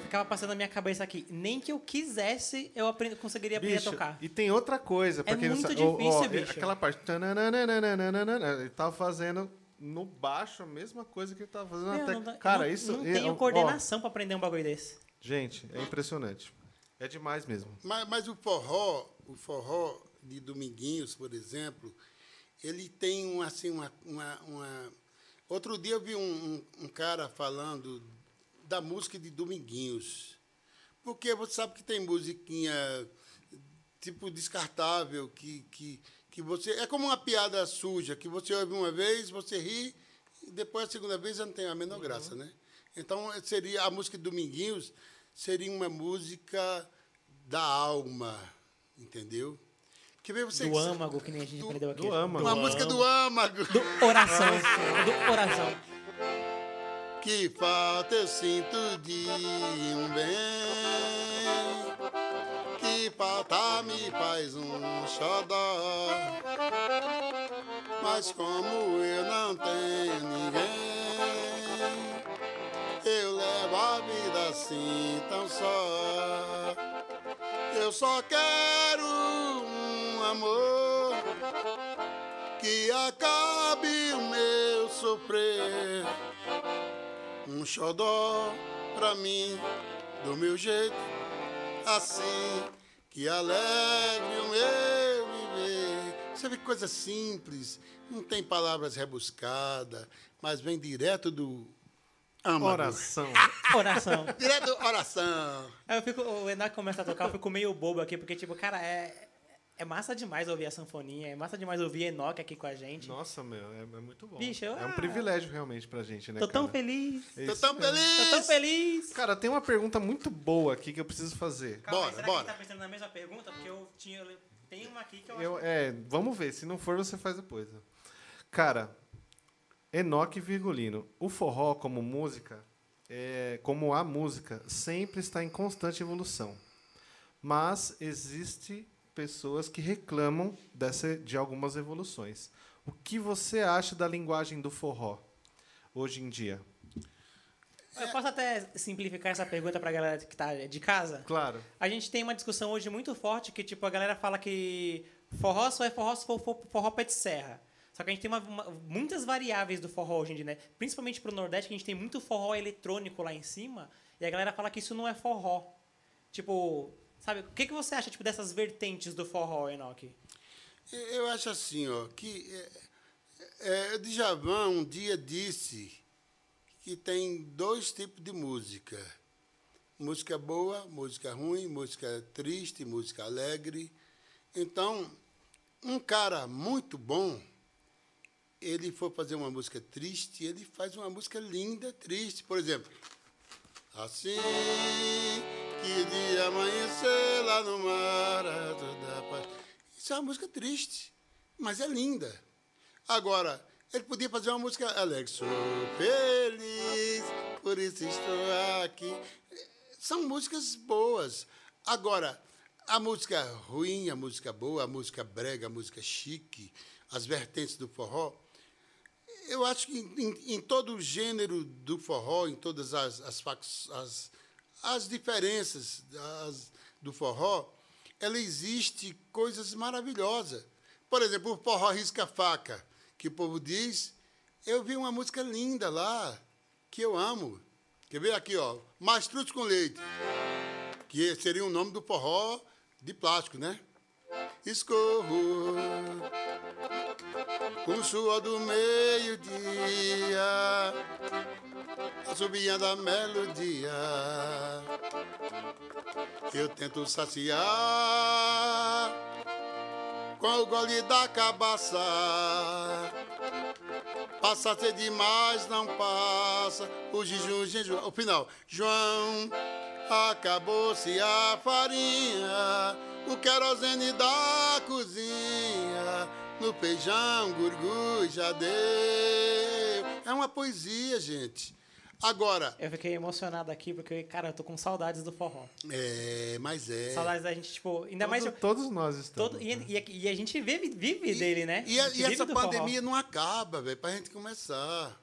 Ficava passando na minha cabeça aqui. Nem que eu quisesse, eu aprendo, conseguiria aprender Bicho, a tocar. E tem outra coisa, pra É quem não muito sabe. Difícil, ó, bicho. Aquela parte. Ele tava fazendo no baixo a mesma coisa que ele tava fazendo Meu, até. não Cara, não, isso. Não é, tenho ó, coordenação pra aprender um bagulho desse. gente, é impressionante. É demais mesmo. Mas, mas o forró, o forró de Dominguinhos, por exemplo, ele tem um, assim, uma, uma, uma- Outro dia eu vi um, um, um cara falando da música de Dominguinhos. Porque você sabe que tem musiquinha tipo descartável, que, que, que você. É como uma piada suja, que você ouve uma vez, você ri, e depois a segunda vez já não tem a menor graça, né? Então seria a música de Dominguinhos seria uma música da alma, entendeu? Que vem você Do âmago, que nem a gente aprendeu aqui. do âmago. Uma música do âmago. Do oração. do oração. Que falta eu sinto de um bem. Que falta me faz um xodó. Mas como eu não tenho ninguém Eu levo a vida assim tão só. Eu só quero um amor Que acabe o meu sofrer xodó pra mim, do meu jeito, assim, que alegre o meu viver. Você vê que coisa simples, não tem palavras rebuscadas, mas vem direto do âmago. Oração. Oração. Direto do oração. Aí eu fico, o Enak começa a tocar, eu fico meio bobo aqui, porque, tipo, cara, é, é massa demais ouvir a sanfoninha, é massa demais ouvir Enoch aqui com a gente. Nossa, meu, é, é muito bom. Bicho, eu- é um privilégio realmente pra gente, né? Tô tão cara? feliz. É Tô tão mesmo. feliz. Tô tão feliz. Cara, tem uma pergunta muito boa aqui que eu preciso fazer. Calma, Bora, será bora. que ele tá pensando na mesma pergunta? Porque eu tinha. Tem uma aqui que eu, Eu, acho. é, vamos ver. Se não for, você faz depois. Cara, Enoque Virgulino. O forró, como música, é, como a música, sempre está em constante evolução. Mas existe pessoas que reclamam dessa, de algumas evoluções. O que você acha da linguagem do forró hoje em dia? Eu posso até simplificar essa pergunta pra galera que tá de casa? Claro. A gente tem uma discussão hoje muito forte que, tipo, a galera fala que forró só é forró se for forró pé de serra. Só que a gente tem uma- uma- muitas variáveis do forró hoje em dia, né? Principalmente pro Nordeste, que a gente tem muito forró eletrônico lá em cima, e a galera fala que isso não é forró. Tipo, sabe, o que, que você acha, tipo, dessas vertentes do forró, Enoch? Eu acho assim, ó, que é, é, o Djavan um dia disse que tem dois tipos de música. música boa, música ruim, música triste, música alegre. Então, um cara muito bom, ele for fazer uma música triste, ele faz uma música linda, triste. Por exemplo, assim que dia amanhecer lá no mar, a toda paz. Isso é uma música triste, mas é linda. Agora, ele podia fazer uma música alegre. Sou feliz, por isso estou aqui. São músicas boas. Agora, a música ruim, a música boa, a música brega, a música chique, as vertentes do forró, eu acho que em, em todo o gênero do forró, em todas as, as, as, as diferenças as, do forró, ela existe coisas maravilhosas. Por exemplo, o forró risca-faca, que o povo diz. Eu vi uma música linda lá, que eu amo. Quer ver aqui, ó? Mastruz com leite. Que seria o nome do forró de plástico, né? Escorro com suor do meio-dia, assobiando a melodia. Eu tento saciar com o gole da cabaça. Passa ser demais, não passa. O jejum, jejum. O final. João, acabou-se a farinha, o querosene da cozinha no feijão, gurgu já deu. É uma poesia, gente. Agora. Eu fiquei emocionado aqui porque, cara, eu tô com saudades do forró. É, mas é. Saudades da gente, tipo, ainda Todo, mais. tipo, todos nós estamos. Todo, e, né? e, e a gente vive, vive dele, né? E, a- e essa do forró. pandemia não acaba, velho, pra gente começar.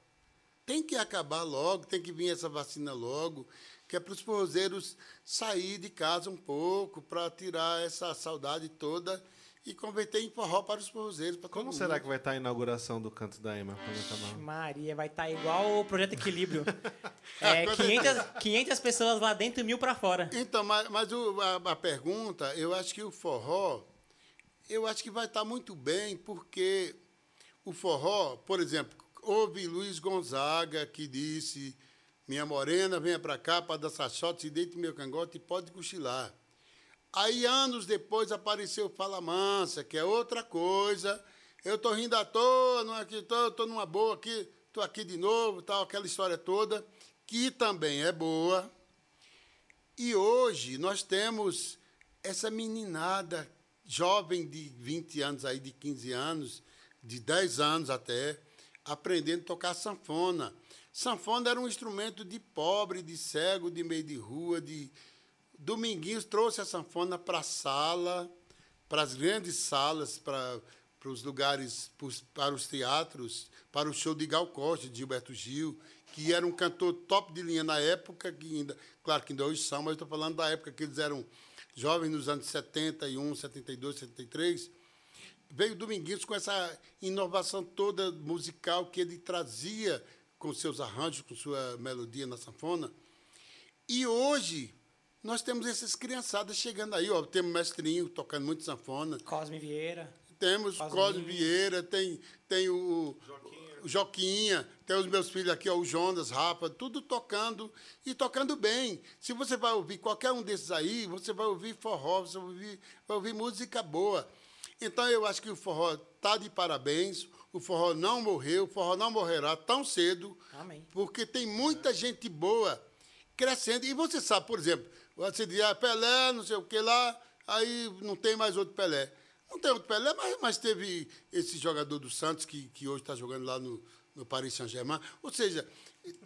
Tem que acabar logo, tem que vir essa vacina logo, que é para os forrozeiros sair de casa um pouco, para tirar essa saudade toda e converter em forró para os forrozeiros. pra Como será mundo. que vai estar a inauguração do Canto da Ema quando acabar? Maria, vai estar igual o Projeto Equilíbrio. é, Com 500, 500 pessoas lá dentro e mil pra fora. Então, mas, mas o- a, a pergunta, eu acho que o forró, eu acho que vai estar muito bem, porque o forró, por exemplo, houve Luiz Gonzaga que disse: Minha morena, venha para cá para dançar shot, se deite meu cangote e pode cochilar. Aí, anos depois, apareceu Fala Mansa, que é outra coisa. Eu tô rindo à toa, não é que tô, numa boa aqui, tô aqui de novo, tal, aquela história toda, que também é boa. E hoje nós temos essa meninada jovem de 20 anos, aí de 15 anos, de 10 anos até, aprendendo a tocar sanfona. Sanfona era um instrumento de pobre, de cego, de meio de rua, de Dominguinhos trouxe a sanfona para a sala, para as grandes salas, para, para os lugares, para os teatros, para o show de Gal Costa, de Gilberto Gil, que era um cantor top de linha na época, que ainda, claro que ainda hoje são, mas estou falando da época que eles eram jovens, nos anos 71, 72, 73. Veio Dominguinhos com essa inovação toda musical que ele trazia com seus arranjos, com sua melodia na sanfona. E hoje nós temos essas criançadas chegando aí, ó. Temos Mestrinho tocando muito sanfona. Cosme Vieira. Temos Cosminho. Cosme Vieira, tem, tem o, o Joquinha, tem os meus filhos aqui, ó, o Jonas, Rafa, tudo tocando e tocando bem. Se você vai ouvir qualquer um desses aí, você vai ouvir forró, você vai ouvir, vai ouvir música boa. Então eu acho que o forró está de parabéns, o forró não morreu, o forró não morrerá tão cedo, Amém. porque tem muita gente boa crescendo. E você sabe, por exemplo, você diz, ah, Pelé, não sei o que lá, aí não tem mais outro Pelé. Não tem outro Pelé, mas, mas teve esse jogador do Santos que, que hoje está jogando lá no, no Paris Saint-Germain. Ou seja,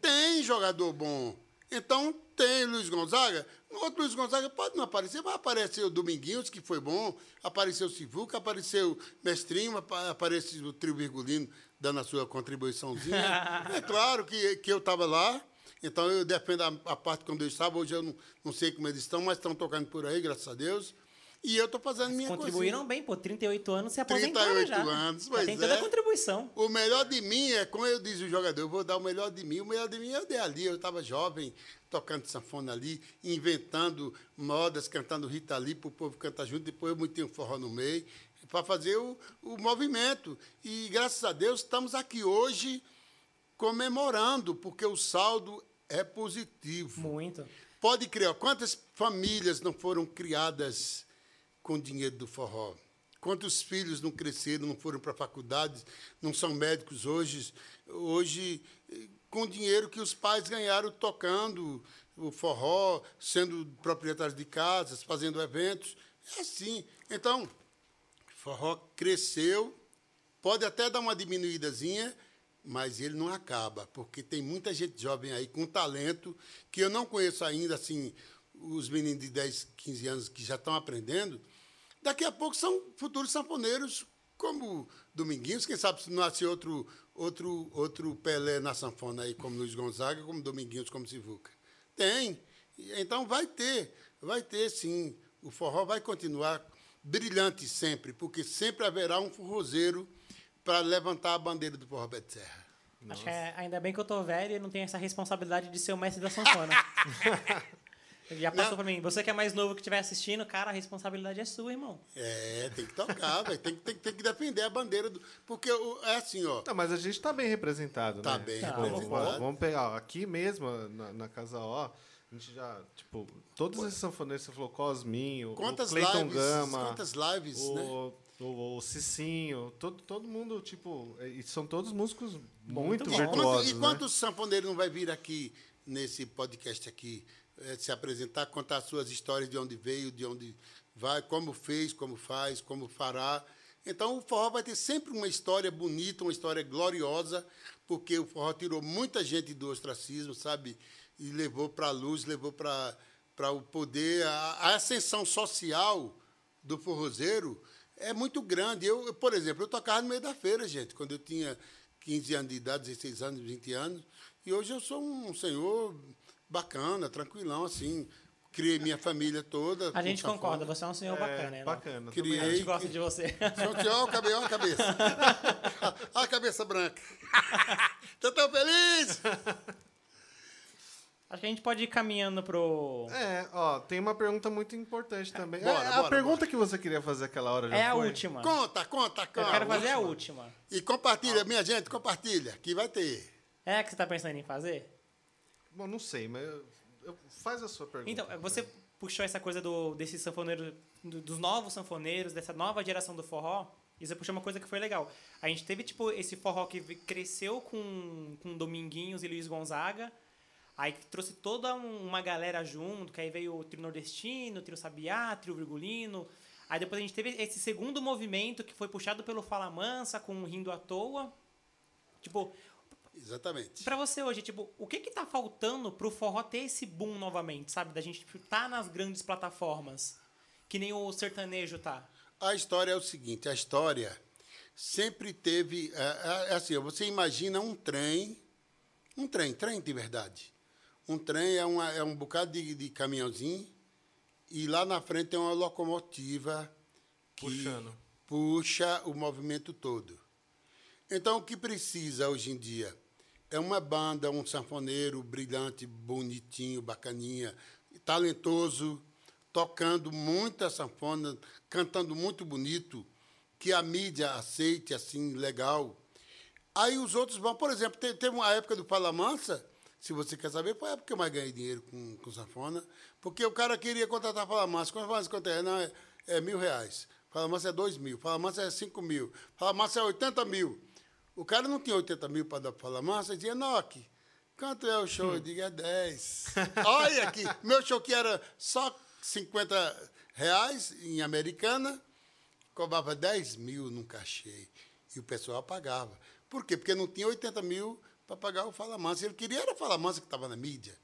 tem jogador bom. Então tem Luiz Gonzaga. No outro Luiz Gonzaga pode não aparecer, mas apareceu o Dominguinhos, que foi bom, apareceu o Sivuca, apareceu o Mestrinho, apa- apareceu o Trio Virgulino dando a sua contribuiçãozinha. é claro que, que eu estava lá, então eu defendo a, parte quando eu estava. Hoje eu não, não sei como eles estão, mas estão tocando por aí, graças a Deus. E eu estou fazendo minha Contribuíram coisinha. bem, pô. 38 anos se aposentaram 38 já. anos, pois tem toda é. a contribuição. O melhor de mim é, como eu diz o jogador, eu vou dar o melhor de mim. O melhor de mim eu dei ali. Eu estava jovem, tocando sanfona ali, inventando modas, cantando Rita ali para o povo cantar junto. Depois eu meti um forró no meio para fazer o, o movimento. E graças a Deus estamos aqui hoje comemorando, porque o saldo é positivo. Muito. Pode criar. Quantas famílias não foram criadas com dinheiro do forró? Quantos filhos não cresceram, não foram para a faculdade, não são médicos hoje, hoje com o dinheiro que os pais ganharam tocando o forró, sendo proprietários de casas, fazendo eventos. É assim. Então, o forró cresceu, pode até dar uma diminuídazinha, mas ele não acaba, porque tem muita gente jovem aí com talento que eu não conheço ainda, assim, os meninos de 10, 15 anos que já estão aprendendo, Daqui a pouco são futuros sanfoneiros, como Dominguinhos, quem sabe se nasce outro, outro, outro Pelé na sanfona aí, como Luiz Gonzaga, como Dominguinhos, como Sivuca. Tem. Então vai ter, vai ter sim. O forró vai continuar brilhante sempre, porque sempre haverá um forrozeiro para levantar a bandeira do forró Beto Serra. Acho que é, ainda bem que eu tô velho e não tenho essa responsabilidade de ser o mestre da sanfona. Ele já passou pra mim. Você que é mais novo que estiver assistindo, cara, a responsabilidade é sua, irmão. É, tem que tocar, velho. Tem, que- tem, tem que defender a bandeira do. Porque o- é assim, ó. Não, mas a gente tá bem representado, Tá né? bem Tipo, representado. Vamos, vamos pegar, ó, aqui mesmo, na, na Casa Ó, a gente já, tipo, todos esses sanfoneiros, você falou Cosminho, Quantas o Cleiton lives, Gama, quantas lives, o, né? O, o Cicinho, todo, todo mundo, tipo, e são todos músicos muito. E, quanto, virtuosos, e né? quantos sanfoneiros não vai vir aqui nesse podcast aqui eh, se apresentar, contar suas histórias de onde veio, de onde vai, como fez, como faz, como fará. Então o forró vai ter sempre uma história bonita, uma história gloriosa, porque o forró tirou muita gente do ostracismo, sabe? E levou para a luz, levou para para o poder, a, a ascensão social do forrozeiro é muito grande. Eu, por exemplo, eu tocava no meio da feira, gente, quando eu tinha 15 anos de idade, 16 anos, 20 anos, e hoje eu sou um senhor bacana, tranquilão, assim. Criei minha família toda. A gente concorda, você é um senhor É, bacana, né? bacana. Também A gente gosta que- de você. Senhor, senhor, cabelo, cabeça. Olha a cabeça branca. Tô tão feliz! Acho que a gente pode ir caminhando pro. É, ó, tem uma pergunta muito importante também. Bora, É, a bora, pergunta bora. que você queria fazer aquela hora já É a foi? última. Conta, conta, conta. Eu quero fazer a última. E compartilha, minha gente, compartilha, que vai ter. É que você tá pensando em fazer? Bom, não sei, mas eu- eu- faz a sua pergunta. Então, você puxou essa coisa do, desse sanfoneiro, do- dos novos sanfoneiros, dessa nova geração do forró, e você puxou uma coisa que foi legal. A gente teve, tipo, esse forró que cresceu com, com Dominguinhos e Luiz Gonzaga, aí trouxe toda um- uma galera junto, que aí veio o trio nordestino, o trio sabiá, trio virgulino. Aí depois a gente teve esse segundo movimento que foi puxado pelo Fala Mansa, com o Rindo à Toa. Tipo, Exatamente. Pra você hoje, tipo, o que que tá faltando pro forró ter esse boom novamente, sabe? Da gente tipo, tá nas grandes plataformas, que nem o sertanejo tá. A história é o seguinte, a história sempre teve, é, é assim, você imagina um trem, um trem, trem de verdade. Um trem é, uma, é um bocado de, de caminhãozinho e lá na frente tem uma locomotiva que Puxando. puxa o movimento todo. Então, o que precisa hoje em dia é uma banda, um sanfoneiro brilhante, bonitinho, bacaninha, talentoso, tocando muita sanfona, cantando muito bonito, que a mídia aceite assim, legal. Aí os outros vão, por exemplo, te- teve uma época do Fala Mansa, se você quer saber, foi a época que eu mais ganhei dinheiro com, com sanfona, porque o cara queria contratar Fala Mansa. Quando Fala quanto é? Não, é, é mil reais. Fala Mansa é dois mil. Fala Mansa é cinco mil. Fala Mansa é 80 mil. O cara não tinha 80 mil para dar para Fala ele dizia, Noque, quanto é o show? Eu digo, é 10. Olha aqui, meu show que era só 50 reais em Americana, cobrava 10 mil num cachê. E o pessoal pagava. Por quê? Porque não tinha 80 mil para pagar o Fala Mansa. Ele queria era o Fala Mansa que estava na mídia.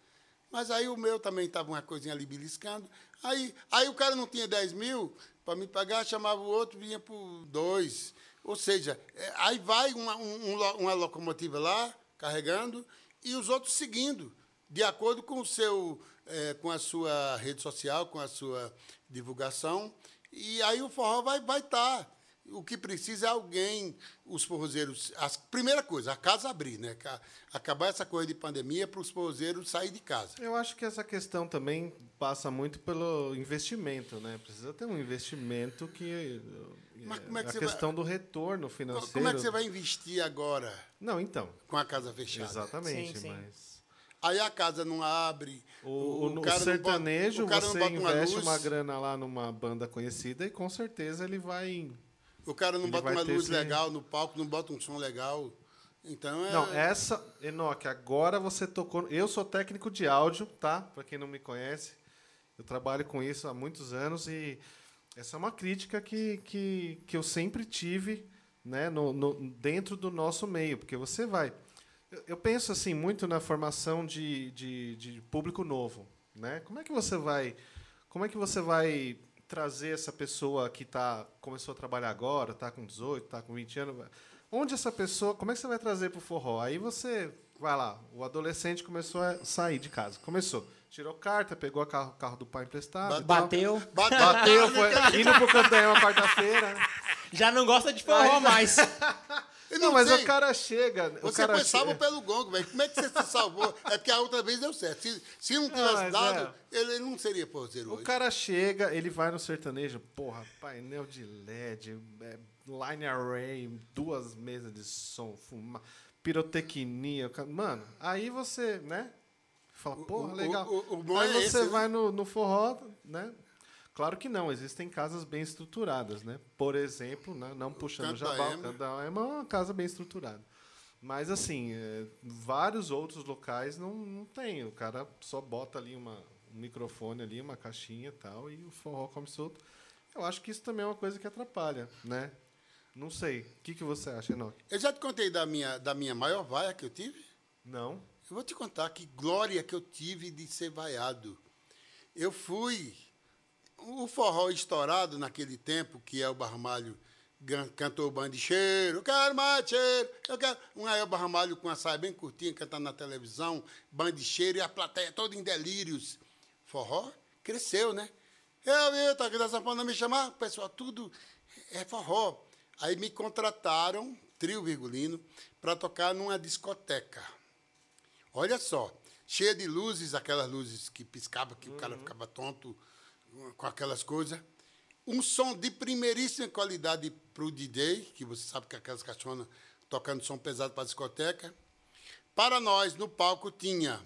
Mas aí o meu também estava uma coisinha ali beliscando. Aí, aí o cara não tinha 10 mil para me pagar, chamava o outro, vinha por dois. Ou seja, é, aí vai uma, um- um uma locomotiva lá, carregando, e os outros seguindo, de acordo com, o seu, eh, com a sua rede social, com a sua divulgação. E aí o forró vai estar. Vai tá. O que precisa é alguém, os forrozeiros. A primeira coisa, a casa abrir, né? Ca- Acabar essa coisa de pandemia para os forrozeiros sair de casa. Eu acho que essa questão também passa muito pelo investimento, né? Precisa ter um investimento que. Mas como é que a você questão do retorno financeiro. Como é que você vai investir agora Não, então. com a casa fechada? Exatamente, Sim, sim. mas. Aí a casa não abre. O, o, o cara não bota- sertanejo, o cara não você bota uma investe luz. uma grana lá numa banda conhecida e com certeza ele vai. O cara não bota uma luz esse- legal no palco, não bota um som legal. Então é. Não, essa, Enoque, agora você tocou. Eu sou técnico de áudio, tá? Pra quem não me conhece. Eu trabalho com isso há muitos anos e essa é uma crítica que, que, que eu sempre tive né, no, no- dentro do nosso meio, porque você vai. Eu, eu penso assim muito na formação de, de, de público novo. Né? Como é que você vai. Como é que você vai trazer essa pessoa que tá, começou a trabalhar agora, está com 18, está com 20 anos? Onde essa pessoa. Como é que você vai trazer para o forró? Aí você. Vai lá, o adolescente começou a sair de casa. Começou. Tirou carta, pegou o carro, carro do pai emprestado. Bateu. Bate- Bateu, foi indo pro Cantanhão uma quarta-feira. Já não gosta de forró mais. Eu Não, mas o cara chega. o Você cara foi salvo chega- pelo gongo, velho. Como é que você se salvou? É porque a outra vez deu certo. Se, se não tivesse mas dado, ele, ele não seria porzeiro O hoje. cara chega, ele vai no sertanejo, porra, painel de LED, é, line array, duas mesas de som, fuma, pirotecnia. o Mano, aí você, né? Fala, porra, o- legal. o- o bom aí é você esse, né? vai no, no forró, né? Claro que não, existem casas bem estruturadas, né? Por exemplo, né? não puxando o jabá, o é uma casa bem estruturada. Mas, assim, é, vários outros locais não, não tem. O cara só bota ali uma, um microfone ali, uma caixinha e tal, e o forró come solto. Eu acho que isso também é uma coisa que atrapalha, né? Não sei. O que, que você acha, Enoque? Eu já te contei da minha, da minha maior vaia que eu tive? Não? Eu vou te contar que glória que eu tive de ser vaiado. Eu fui. O forró estourado naquele tempo, que é o Barmalho gan- cantou bandicheiro, eu quero mais cheiro, eu quero. Um aí o Barmalho com a saia bem curtinha, cantando na televisão, bandicheiro, e a plateia toda em delírios. Forró cresceu, né? Eu vi, tá aqui da sanfona me chamar, pessoal, tudo é forró. Aí me contrataram, trio virgulino, para tocar numa discoteca. Olha só, cheia de luzes, aquelas luzes que piscavam, que o cara ficava tonto com aquelas coisas. Um som de primeiríssima qualidade para o DJ, que você sabe que aquelas caixonas tocando som pesado para a discoteca. Para nós, no palco, tinha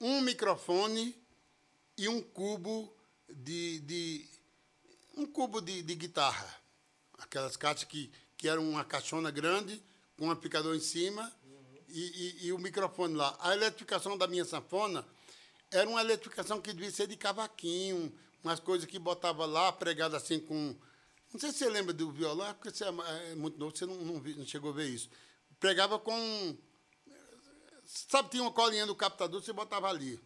um microfone e um cubo de, de um cubo de, de guitarra. Aquelas caixas que, que eram uma caixona grande, com um amplificador em cima e, e- e o microfone lá. A eletrificação da minha sanfona era uma eletrificação que devia ser de cavaquinho, umas coisas que botava lá, pregada assim com. Não sei se você lembra do violão, é porque você é é muito novo, você não, não não chegou a ver isso. Pregava com. Sabe, tinha uma colinha do captador, você botava ali.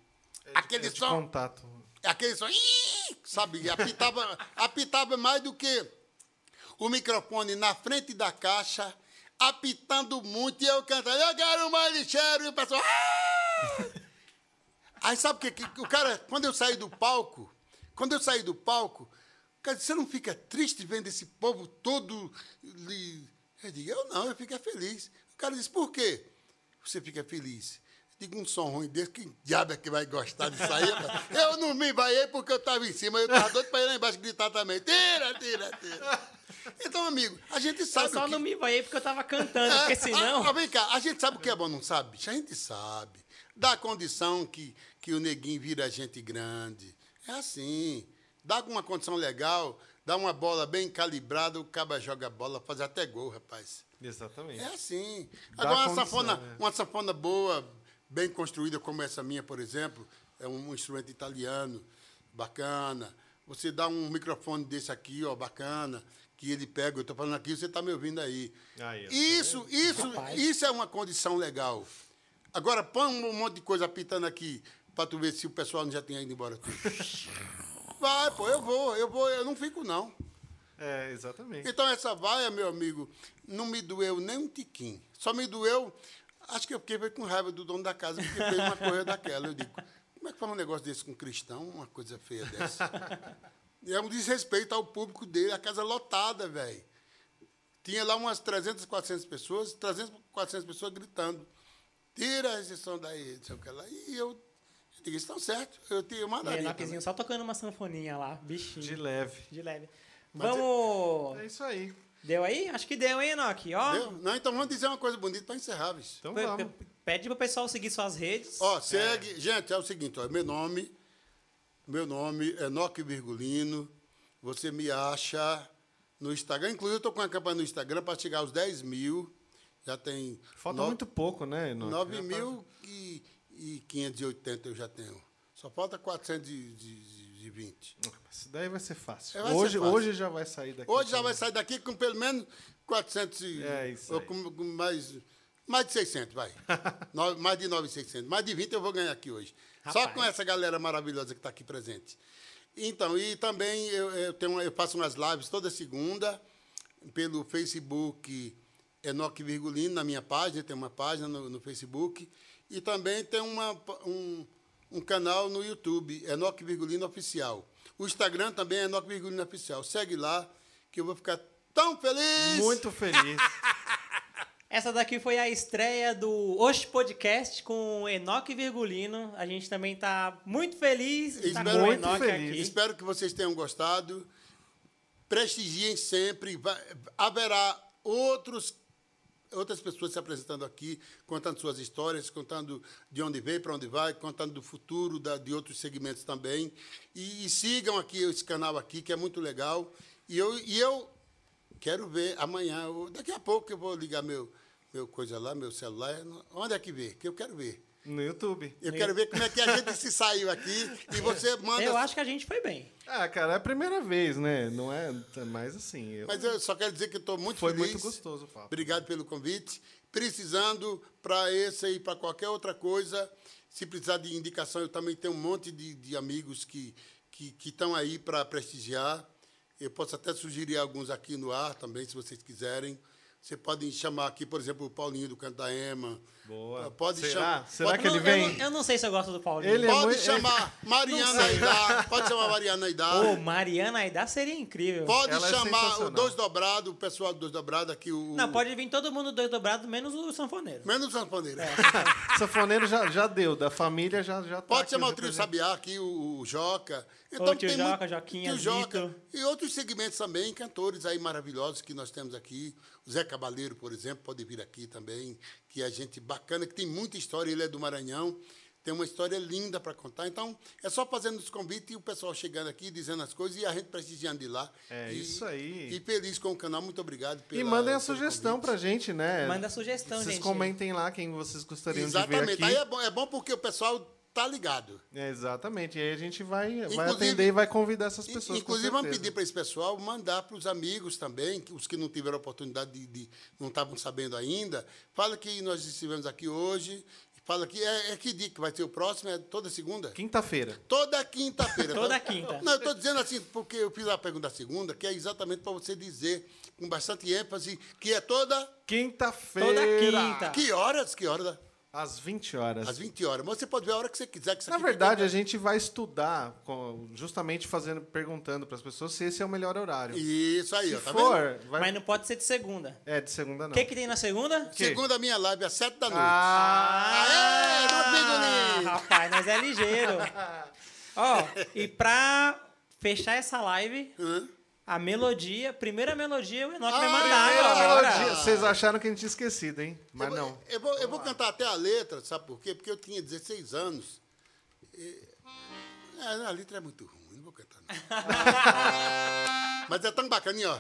Aquele É de som. contato. Aquele som, sabe? Apitava, apitava mais do que o microfone na frente da caixa, apitando muito, e eu cantando, eu quero mais lixeiro, e o pessoal. "Ah!" Aí sabe o que o cara, quando eu saí do palco, quando eu saí do palco, o cara disse, você não fica triste vendo esse povo todo. Eu digo, eu não, eu fico feliz. O cara disse, por quê? Você fica feliz. Eu digo, um som ruim desse, que diabo é que vai gostar disso aí? rapaz? eu não me vaiei porque eu estava em cima, eu estava doido para ir lá embaixo gritar também. Tira, tira, tira. Então, amigo, a gente Eu sabe. só o que... não me vaiei porque eu tava cantando, porque É, senão. ah, ah, vem cá, a gente sabe o que é bom, não sabe? A gente sabe. Dá a condição que, que o neguinho vira gente grande. É assim. Dá uma condição legal, dá uma bola bem calibrada, o caba joga a bola, faz até gol, rapaz. Exatamente. É assim. Dá Agora, uma condição, sanfona, é. uma sanfona boa, bem construída, como essa minha, por exemplo, é um instrumento italiano, bacana. Você dá um microfone desse aqui, ó, bacana, que ele pega, eu estou falando aqui, você está me ouvindo aí. Tá isso, isso, Rapaz. isso é uma condição legal. Agora, põe um monte de coisa apitando aqui, para tu ver se o pessoal não já tinha ido embora tudo. Vai, pô, eu vou, eu vou, eu não fico, não. É, exatamente. Então, essa vaia, meu amigo, não me doeu nem um tiquinho. Só me doeu, acho que eu fiquei com raiva do dono da casa, porque fez uma coisa daquela. Eu digo, como é que faz um negócio desse com um cristão, uma coisa feia dessa? E é um desrespeito ao público dele, a casa lotada, velho. Tinha lá umas 300, 400 pessoas, 300, 400 pessoas gritando, tira esse som daí, não sei o que lá. E eu digo, estão certo, eu tinha uma E Enoquezinho só tocando uma sanfoninha lá, bichinho. De leve. De leve. Mas Vamos. É isso aí. Deu aí? Acho que deu, hein, Enoque? Ó, Deu? Não, então vamos dizer uma coisa bonita para encerrar, bicho. Então pe- vamos. pe- pede pro pessoal seguir suas redes. Ó, segue. Gente, é o seguinte, ó, meu nome, meu nome é Noque Virgulino. Você me acha no Instagram. Inclusive, eu estou com uma campanha no Instagram para chegar aos 10 mil. Já tem. Falta no- muito pouco, né? Enoque? 9.580 eu já tenho. Só falta 420. Isso daí vai ser fácil. É, vai ser hoje, fácil. hoje já vai sair daqui. Hoje já vai sair daqui com pelo menos 400 e- É isso ou com, com mais mais de 600, vai. No- mais de 9,600. Mais de 20 eu vou ganhar aqui hoje. Só Rapaz. com essa galera maravilhosa que está aqui presente. Então, e também eu, eu, tenho, eu faço umas lives toda segunda pelo Facebook Enoque Virgulino, na minha página, tem uma página no, no Facebook. E também tem uma, um, um canal no YouTube, Enoque Virgulino Oficial. O Instagram também é Enoque Virgulino Oficial. Segue lá, que eu vou ficar tão feliz. Muito feliz. Essa daqui foi a estreia do Oxe Podcast com Enoque Virgulino. A gente também tá muito feliz de estar Espero- com o muito Enoque feliz. aqui. Espero que vocês tenham gostado. Prestigiem sempre. Vai- haverá outros, outras pessoas se apresentando aqui, contando suas histórias, contando de onde veio, para onde vai, contando do futuro da- de outros segmentos também. E, e sigam aqui esse canal aqui, que é muito legal. E eu, e eu quero ver amanhã, daqui a pouco eu vou ligar meu, meu coisa lá, meu celular. Onde é que vê? Que eu quero ver. No YouTube. Eu quero ver como é que a gente se saiu aqui e você manda. Eu acho que a gente foi bem. Ah, cara, é a primeira vez, né? Não é mais assim. Eu... Mas eu só quero dizer que estou muito Foi feliz. muito gostoso o papo. Obrigado pelo convite. Precisando para esse e para qualquer outra coisa, se precisar de indicação, eu também tenho um monte de, de amigos que que que estão aí para prestigiar. Eu posso até sugerir alguns aqui no ar também, se vocês quiserem. Você pode chamar aqui, por exemplo, o Paulinho do Canto da Ema. Boa. Pode Será? chamar. Será pode, que ele Não, vem? Eu, não- eu não sei se eu gosto do Paulinho. Ele é Pode muito- chamar Mariana. Aidá. Pode chamar Mariana Aidá. Ô, Mariana Aidá seria incrível. Pode Ela é chamar o sensacional. Dois Dobrado, o pessoal do Dois Dobrado aqui. O, Não, pode vir todo mundo dois dobrado, menos o sanfoneiro. Menos o sanfoneiro. Sanfoneiro já, já deu, da família já, já tá Pode chamar o trio representantes. Sabiá aqui, o, o Joca. Ô, tio tem Joca, Joquinha, tio Joca. E outros segmentos também, cantores aí maravilhosos que nós temos aqui. O Zé Cabaleiro, por exemplo, pode vir aqui também, que é gente bacana, que tem muita história, ele é do Maranhão. Tem uma história linda para contar. Então, é só fazendo os convites e o pessoal chegando aqui, dizendo as coisas e a gente prestigiando de lá. É E- isso aí. E feliz com o canal. Muito obrigado pela E mandem a sugestão pra gente, né? Manda sugestão, Vocês gente. comentem lá quem vocês gostariam de ver Exatamente. aqui. Aí é bom, é bom porque o pessoal tá ligado. É, exatamente. E aí a gente vai, vai atender e vai convidar essas pessoas. Inclusive, vamos pedir para esse pessoal mandar para os amigos também, os que não tiveram oportunidade de, de- não estavam sabendo ainda. Fala que nós estivemos aqui hoje. Fala que é, é que dia que vai ser o próximo? É toda segunda? Quinta-feira. Toda quinta-feira. Toda quinta. Não, eu estou dizendo assim, porque eu fiz a pergunta da segunda, que é exatamente para você dizer com bastante ênfase que é toda. Quinta-feira. Toda quinta. Que horas? Que horas? Às 20 horas. Às 20 horas. Mas você pode ver a hora que você quiser. Que isso Na verdade, a gente vai estudar, justamente fazendo, perguntando para as pessoas se esse é o melhor horário. Isso aí, se ó, tá for, vendo? vai... Mas não pode ser de segunda. É, de segunda não. O que, que tem na segunda? quê? Segunda minha live, às 7 da noite. Ah! Bingolim! rapaz, nós é ligeiro. Ó, e pra fechar essa live, Hã? A melodia, primeira melodia, o vai Ah, mandar agora. melodia. Vocês acharam que a gente tinha esquecido, hein? Mas eu, vou- não. Eu vou, eu vou cantar até a letra, sabe por quê? Porque eu tinha 16 anos. E- é, a letra é muito ruim, não vou cantar. Não. Mas é tão bacaninha, ó.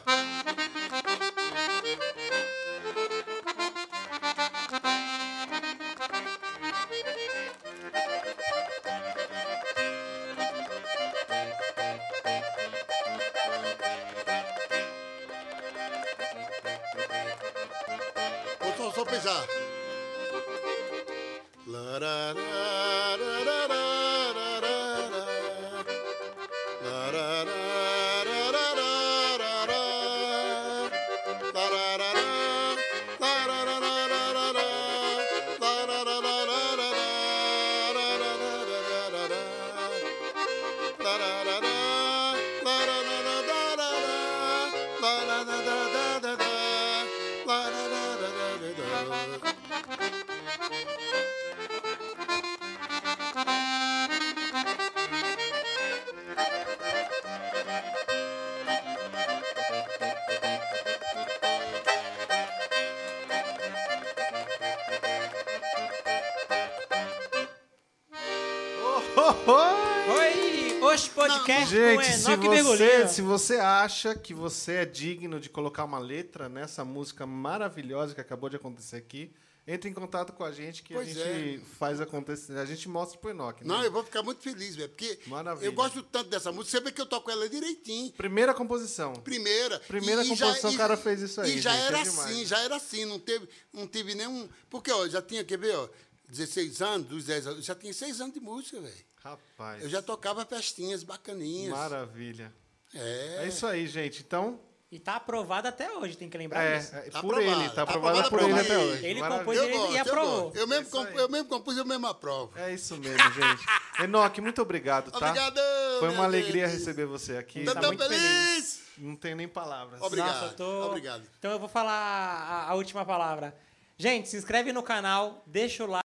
Vou só, só pensar. Gente, com se Enoque você, se você acha que você é digno de colocar uma letra nessa música maravilhosa que acabou de acontecer aqui, entre em contato com a gente que Pois a gente faz acontecer. A gente mostra pro Enoque. Né? Não, eu vou ficar muito feliz, velho, porque Maravilha. eu gosto tanto dessa música, você vê que eu toco ela direitinho. Primeira composição. Primeira. Primeira composição, o cara fez isso aí, E já gente, era é assim, já era assim, não teve, não teve nenhum. Porque, ó, já tinha, quer ver, ó, 16 anos, dos 10 anos, já tinha 6 anos de música, velho. Rapaz. Eu já tocava festinhas bacaninhas. Maravilha. É. É isso aí, gente. Então, E tá aprovado até hoje, tem que lembrar é, disso. é, Tá por aprovado, ele, tá tá aprovado aprovado por ele ele. até hoje. Ele Maravilha. compôs Eu ele gosto, e aprovou. Eu mesmo, isso comp- aí. eu mesmo compus, eu mesmo aprovo. É isso mesmo, gente. Enoque, muito obrigado, tá? Obrigado, Foi uma alegria gente. receber você aqui. Tô Tá tão muito feliz. Não tenho nem palavras. Obrigado. Nossa, eu tô... obrigado. Então eu vou falar a, a última palavra. Gente, se inscreve no canal, deixa o like.